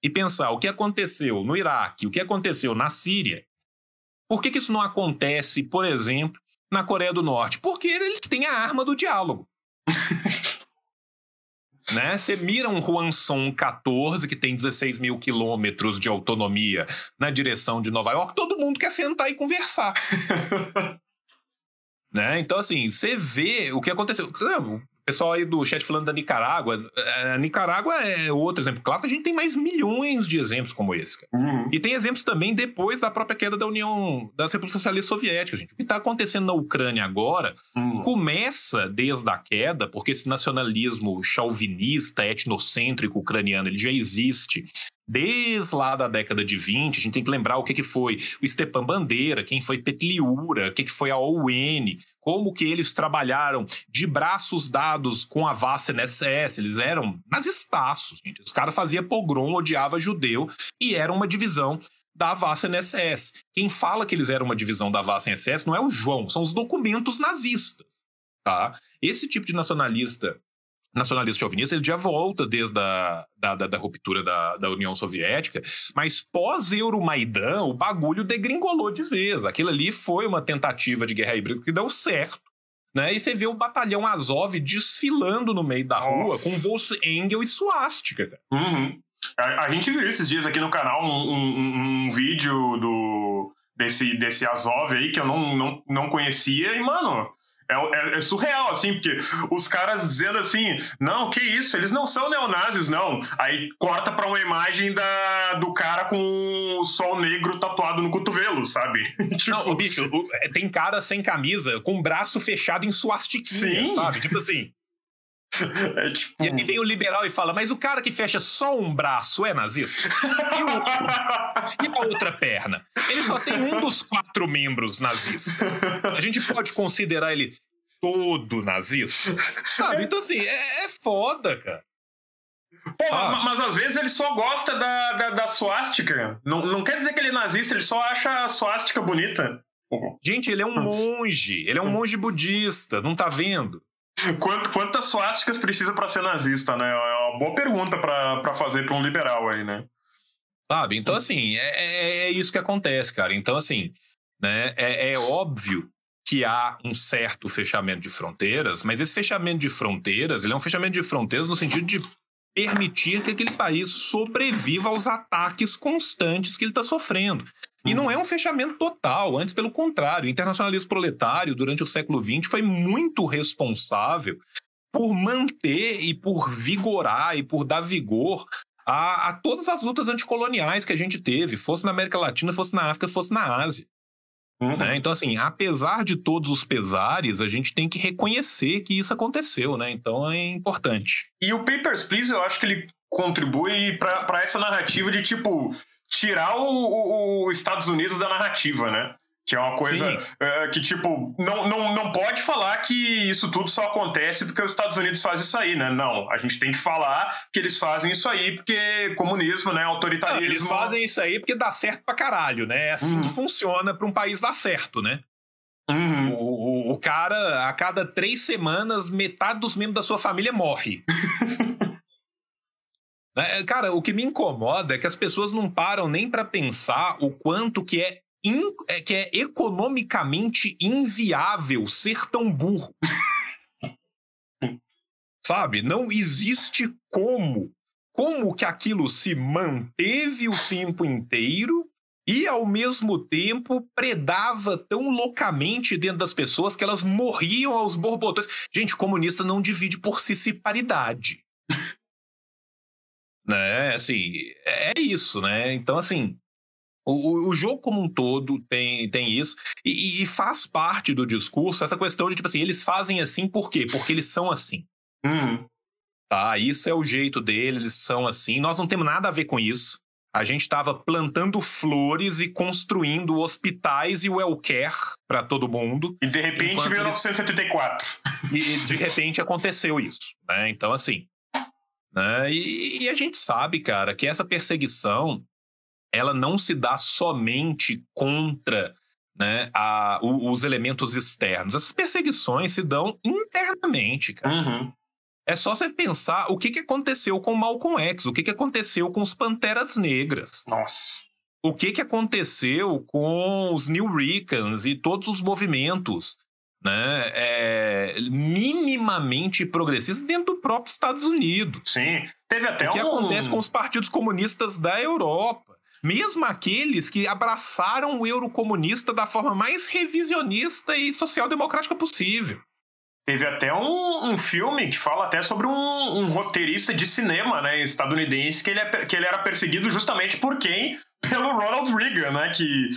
E pensar o que aconteceu no Iraque, o que aconteceu na Síria. Por que, que isso não acontece, por exemplo, na Coreia do Norte? Porque eles têm a arma do diálogo. né? Você mira um Huanson 14, que tem 16 mil quilômetros de autonomia na direção de Nova York, todo mundo quer sentar e conversar. né? Então, assim, você vê o que aconteceu pessoal aí do chat falando da Nicarágua. É, a Nicarágua é outro exemplo clássico. A gente tem mais milhões de exemplos como esse. Uhum. E tem exemplos também depois da própria queda da União das Repúblicas Socialistas Soviéticas. Gente. O que está acontecendo na Ucrânia agora uhum. começa desde a queda, porque esse nacionalismo chauvinista, etnocêntrico ucraniano, ele já existe Desde lá da década de 20, a gente tem que lembrar o que, que foi o Stepan Bandeira, quem foi Petliura, o que, que foi a OUN, como que eles trabalharam de braços dados com a Vassa NSS. Eles eram nazistaços, gente. Os caras faziam pogrom, odiava judeu e era uma divisão da Vassa NSS. Quem fala que eles eram uma divisão da Vassa NSS não é o João, são os documentos nazistas. Tá? Esse tipo de nacionalista nacionalista chauvinista, ele já volta desde a da, da, da ruptura da, da União Soviética, mas pós-Euromaidan, o bagulho degringolou de vez. Aquilo ali foi uma tentativa de guerra híbrida que deu certo. Né? E você vê o batalhão Azov desfilando no meio da rua Nossa. com Volksengel e suástica. Uhum. A, a, gente viu esses dias aqui no canal um, um, um vídeo do, desse, desse Azov aí que eu não, não, não conhecia e, mano, é, é, é, surreal, assim, porque os caras dizendo assim, não, que isso, eles não são neonazis, não. Aí corta pra uma imagem da, do cara com o sol negro tatuado no cotovelo, sabe? tipo... Não, bicho, é, tem cara sem camisa, com o braço fechado em suastiquinha, Sim. sabe? Tipo assim. É tipo... E aí vem o liberal e fala, mas o cara que fecha só um braço é nazista? E, o outro? e a outra perna? Ele só tem um dos quatro membros nazista. A gente pode considerar ele todo nazista? Sabe? Então, assim, é, é foda, cara. Pô, mas às vezes ele só gosta da, da, da suástica. Não, não quer dizer que ele é nazista, ele só acha a suástica bonita. Gente, ele é um monge. Ele é um monge budista, não tá vendo? Quanto, quantas suásticas precisa para ser nazista, né? É uma boa pergunta para fazer para um liberal aí, né? Sabe? Então, assim, é, é, é, isso que acontece, cara. Então, assim, né? É, é óbvio que há um certo fechamento de fronteiras, mas esse fechamento de fronteiras, ele é um fechamento de fronteiras no sentido de permitir que aquele país sobreviva aos ataques constantes que ele está sofrendo. E não é um fechamento total, antes pelo contrário. O internacionalismo proletário, durante o século XX, foi muito responsável por manter e por vigorar e por dar vigor a, a todas as lutas anticoloniais que a gente teve, fosse na América Latina, fosse na África, fosse na Ásia. Uhum. Né? Então, assim, apesar de todos os pesares, a gente tem que reconhecer que isso aconteceu, né? Então é importante. E o Papers, Please, eu acho que ele contribui para essa narrativa de, tipo, tirar o, o, Estados Unidos da narrativa, né? Que é uma coisa uh, que, tipo, não, não, não pode falar que isso tudo só acontece porque os Estados Unidos fazem isso aí, né? Não, a gente tem que falar que eles fazem isso aí porque comunismo, né? Autoritarismo. Não, eles fazem isso aí porque dá certo pra caralho, né? É assim uhum. que funciona pra um país dar certo, né? Uhum. O, o, o, cara, a cada três semanas, metade dos membros da sua família morre. Né, cara, o que me incomoda é que as pessoas não param nem para pensar o quanto que é in, é, que é economicamente inviável ser tão burro. Sabe? Não existe como. Como que aquilo se manteve o tempo inteiro e, ao mesmo tempo, predava tão loucamente dentro das pessoas que elas morriam aos borbotões. Gente, comunista não divide por si paridade. né? Assim, é isso, né? Então, assim, o, o jogo como um todo tem, tem isso, e, e, faz parte do discurso essa questão de, tipo assim, eles fazem assim por quê? Porque eles são assim. Uhum. Tá, isso é o jeito deles, eles são assim. Nós não temos nada a ver com isso. A gente estava plantando flores e construindo hospitais e wellcare para todo mundo. E de repente, 1974. Eles... E de repente aconteceu isso. Né? Então, assim. Né? E, e a gente sabe, cara, que essa perseguição ela não se dá somente contra né, a, o, os elementos externos. Essas perseguições se dão internamente, cara. Uhum. É só você pensar o que, que aconteceu com o Malcolm X, o que, que aconteceu com os Panteras Negras. Nossa. O que, que aconteceu com os New Ricans e todos os movimentos né, é, minimamente progressistas dentro do próprio Estados Unidos. Sim, teve até o que um... acontece com os partidos comunistas da Europa mesmo aqueles que abraçaram o eurocomunista da forma mais revisionista e social-democrática possível. Teve até um, um, filme que fala até sobre um, um, roteirista de cinema né, estadunidense que ele, é, que ele era perseguido justamente por quem? Pelo Ronald Reagan, né? Que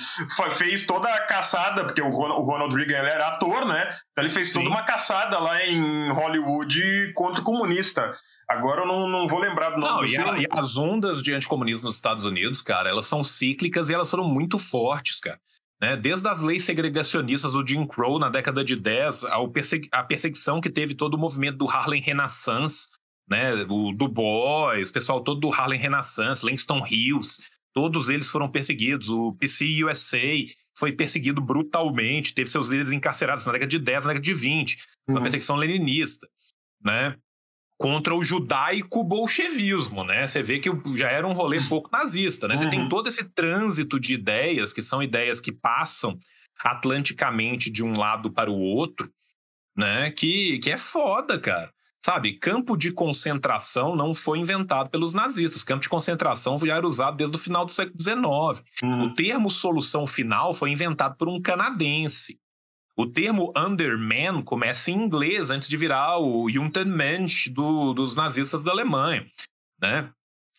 fez toda a caçada, porque o Ronald Reagan ele era ator, né? Então ele fez Sim. toda uma caçada lá em Hollywood contra o comunista. Agora eu não, não vou lembrar do nome não, do e, a, e as ondas de anticomunismo nos Estados Unidos, cara, elas são cíclicas e elas foram muito fortes, cara. Né? Desde as leis segregacionistas do Jim Crow na década de 10, ao persegui a perseguição que teve todo o movimento do Harlem Renaissance, né? o Du Bois, o pessoal todo do Harlem Renaissance, Langston Hughes, todos eles foram perseguidos. O PC USA foi perseguido brutalmente, teve seus líderes encarcerados na década de 10, na década de 20, uhum. uma perseguição leninista. Né? Contra o judaico-bolchevismo, né? Você vê que já era um rolê pouco nazista, né? Você tem uhum. todo esse trânsito de ideias, que são ideias que passam atlanticamente de um lado para o outro, né? Que, que é foda, cara. Sabe, campo de concentração não foi inventado pelos nazistas. Campo de concentração já era usado desde o final do século XIX. Uhum. O termo solução final foi inventado por um canadense. O termo Underman começa em inglês antes de virar o Judenmensch do, dos nazistas da Alemanha, né?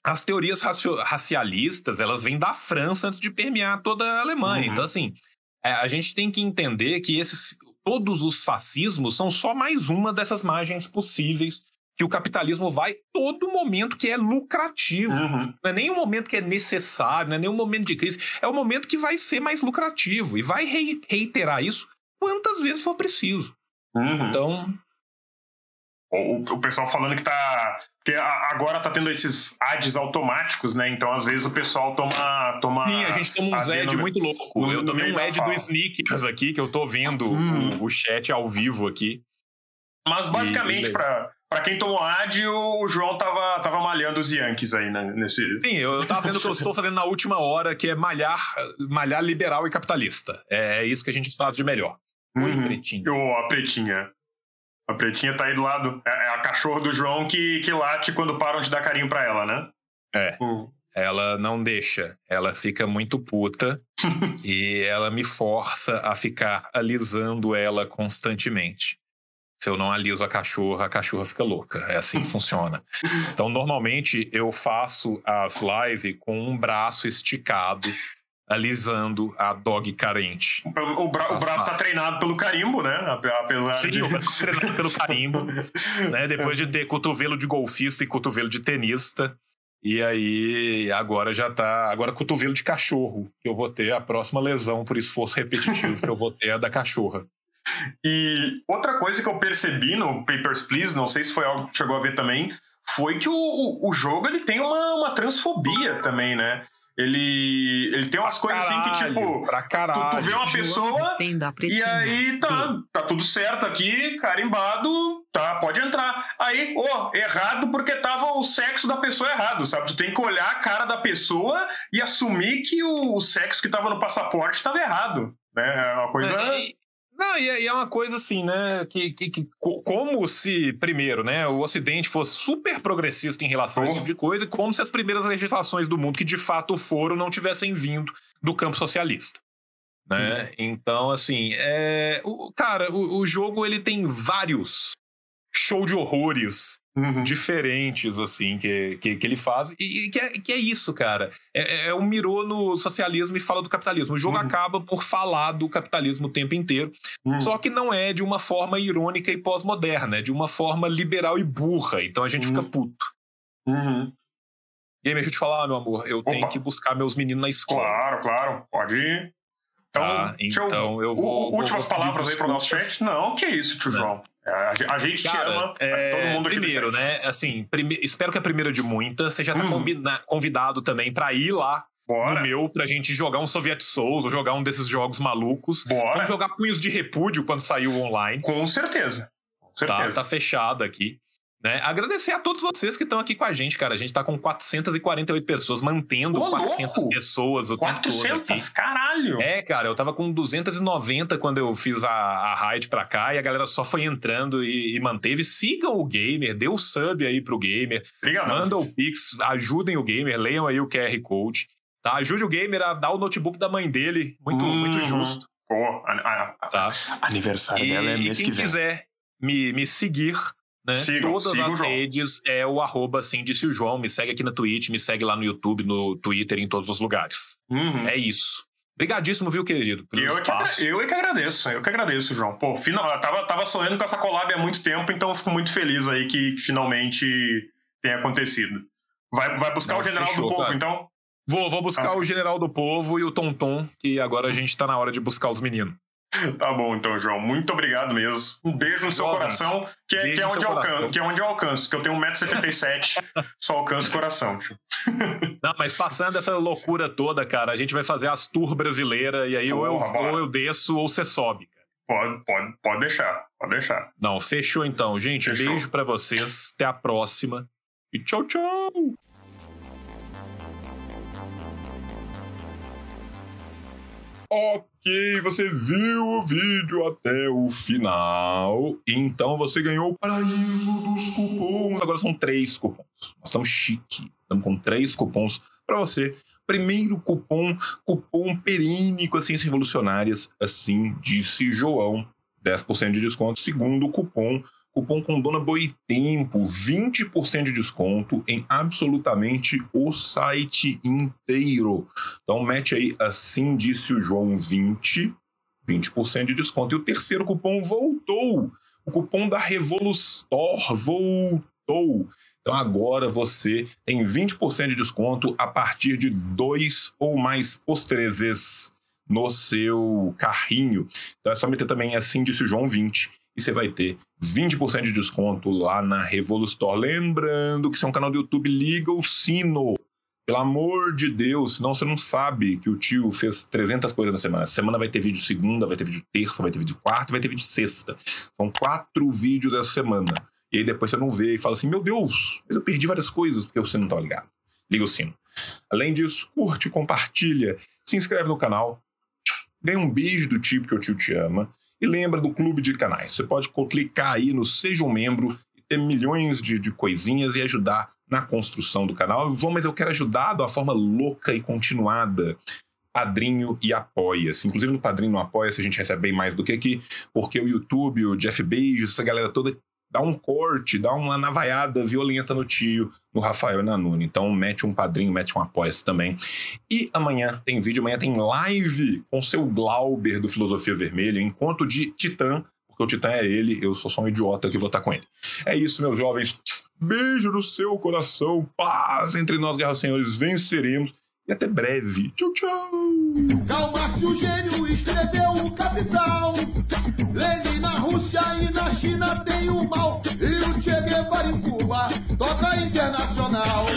As teorias racialistas, elas vêm da França antes de permear toda a Alemanha. Uhum. Então, assim, é, a gente tem que entender que esses, todos os fascismos são só mais uma dessas margens possíveis que o capitalismo vai todo momento que é lucrativo. Uhum. Não é nem um momento que é necessário, não é nem um momento de crise. É o momento que vai ser mais lucrativo. E vai reiterar isso quantas vezes for preciso. Uhum. Então. O, o, pessoal falando que tá. Porque agora tá tendo esses ads automáticos, né? Então, às vezes, o pessoal toma. toma Sim, a gente toma uns ads muito louco. No, eu tomei um ad do Sneakers aqui, que eu tô vendo hum. o, o, chat ao vivo aqui. Mas basicamente, para Pra quem tomou ad, o João tava, tava malhando os Yankees aí, né? Nesse... Sim, eu, eu tava vendo o que eu estou fazendo na última hora, que é malhar, malhar liberal e capitalista. É, é isso que a gente faz de melhor. Oi, uhum. Pretinha. Oh, a Pretinha. A Pretinha tá aí do lado. É, é a cachorra do João que, que late quando param de dar carinho pra ela, né? É. Uhum. Ela não deixa. Ela fica muito puta e ela me força a ficar alisando ela constantemente. Se eu não aliso a cachorra, a cachorra fica louca. É assim que funciona. Então, normalmente, eu faço as lives com um braço esticado alisando a dog carente. O, bra o braço está treinado pelo carimbo, né? Apesar Sim, de... o braço treinado pelo carimbo. né? Depois de ter cotovelo de golfista e cotovelo de tenista. E aí, agora já tá. Agora, cotovelo de cachorro, que eu vou ter a próxima lesão por esforço repetitivo que eu vou ter é a da cachorra. E outra coisa que eu percebi no Papers, Please, não sei se foi algo que chegou a ver também, foi que o, o jogo ele tem uma, uma transfobia também, né? Ele, ele tem umas pra coisas caralho, assim que, tipo, pra caralho. Tu, tu vê uma pessoa e aí tá, tá tudo certo aqui, carimbado, tá, pode entrar. Aí, ó, oh, errado porque tava o sexo da pessoa errado, sabe? Tu tem que olhar a cara da pessoa e assumir que o, o sexo que tava no passaporte estava errado. Né? É uma coisa. É, não, e é uma coisa assim, né? Que, que, que, como se, primeiro, né, o Ocidente fosse super progressista em relação oh. a esse tipo de coisa, como se as primeiras legislações do mundo que de fato foram não tivessem vindo do campo socialista. Né? Hum. Então, assim, é, o, cara, o, o jogo ele tem vários show de horrores uhum. diferentes, assim, que, que, que, ele faz. E que é, que é isso, cara. É, é, é um mirô no socialismo e fala do capitalismo. O jogo uhum. acaba por falar do capitalismo o tempo inteiro. Uhum. Só que não é de uma forma irônica e pós-moderna, é de uma forma liberal e burra. Então a gente fica uhum. puto. Uhum. Gamer, deixa eu te falar, meu amor. Eu Opa. tenho que buscar meus meninos na escola. Claro, claro. Pode ir. Então, tá, então eu, eu vou. últimas vou palavras aí para o nosso chat? Não, que isso, tio João. É, a gente Cara, ama é, todo mundo Primeiro, né? Assim, prime... espero que a primeira de muitas. Você já tá hum. convidado também para ir lá Bora. no meu pra gente jogar um Soviet Souls ou jogar um desses jogos malucos. Bora. Vamos jogar Punhos de Repúdio quando saiu online. Com certeza. Com certeza. Tá, tá fechado aqui. Né? Agradecer a todos vocês que estão aqui com a gente, cara. A gente tá com 448 pessoas, mantendo Ô, 400 louco. pessoas o 400? tempo todo aqui. Caralho! É, cara, eu tava com 290 quando eu fiz a, a raid pra cá e a galera só foi entrando e, e manteve. Sigam o Gamer, dê o sub aí pro Gamer. Obrigado. Manda o Pix, ajudem o Gamer, leiam aí o QR Code. Tá? Ajude o Gamer a dar o notebook da mãe dele. Muito, uhum. muito justo. Pô, a, a, tá? aniversário e, dela é mês que vem. quem quiser me, me seguir né? Sigam, Todas sigam as redes é o arroba assim, disse o João. Me segue aqui na Twitch, me segue lá no YouTube, no Twitter, em todos os lugares. Uhum. É isso. Obrigadíssimo, viu, querido? Pelo eu, espaço. É que, eu é que agradeço, eu que agradeço, João. Pô, final, tava, tava sonhando com essa collab há muito tempo, então eu fico muito feliz aí que finalmente tenha acontecido. Vai, vai buscar Não, o General fechou, do Povo, cara. então? Vou, vou buscar o General do Povo e o Tonton, que agora a gente tá na hora de buscar os meninos. Tá bom, então, João. Muito obrigado mesmo. Um beijo no seu coração, que é, que, é onde alcanço, que é onde eu alcanço, que eu tenho 1,77m, só alcanço o coração, tio. Não, mas passando essa loucura toda, cara, a gente vai fazer as tour brasileira e aí Porra, ou, eu, ou eu desço ou você sobe, cara. Pode, pode, pode deixar, pode deixar. Não, fechou então, gente. Fechou. Beijo para vocês. Até a próxima. E tchau, tchau! Ok, você viu o vídeo até o final. Então você ganhou o paraíso dos cupons. Agora são três cupons. Nós estamos chique. Estamos com três cupons para você. Primeiro cupom, cupom as ciências revolucionárias, assim disse João. 10% de desconto. Segundo cupom, Cupom com Dona Boitempo, 20% de desconto em absolutamente o site inteiro. Então mete aí, assim disse o João 20, 20% de desconto. E o terceiro cupom voltou. O cupom da Revolustor voltou. Então agora você tem 20% de desconto a partir de dois ou mais postreses no seu carrinho. Então é só meter também assim disse o João 20 e você vai ter 20% de desconto lá na Revolustor. Lembrando que se é um canal do YouTube, liga o sino. Pelo amor de Deus, senão você não sabe que o tio fez 300 coisas na semana. semana vai ter vídeo segunda, vai ter vídeo terça, vai ter vídeo quarta, vai ter vídeo sexta. São quatro vídeos essa semana. E aí depois você não vê e fala assim: Meu Deus, eu perdi várias coisas porque você não tá ligado. Liga o sino. Além disso, curte, compartilha, se inscreve no canal. Ganha um beijo do tio, porque o tio te ama. E lembra do clube de canais. Você pode clicar aí no Seja um Membro e ter milhões de, de coisinhas e ajudar na construção do canal. Vou, mas eu quero ajudar de uma forma louca e continuada. Padrinho e Apoia-se. Inclusive no Padrinho e no Apoia-se a gente recebe bem mais do que aqui, porque o YouTube, o Jeff Bezos, essa galera toda dá um corte, dá uma navaiada violenta no tio, no Rafael e na Nuna. Então mete um padrinho, mete um apoia-se também. E amanhã tem vídeo, amanhã tem live com seu Glauber do Filosofia Vermelha, encontro de Titã, porque o Titã é ele, eu sou só um idiota que vou estar com ele. É isso, meus jovens. Beijo no seu coração, paz entre nós, guerras senhores, venceremos. E até breve. Tchau, tchau. Karl Marx, o gênio, escreveu o Capital. Lenin na Rússia e na China tem o mal. E o Che Guevara em Cuba toca internacional.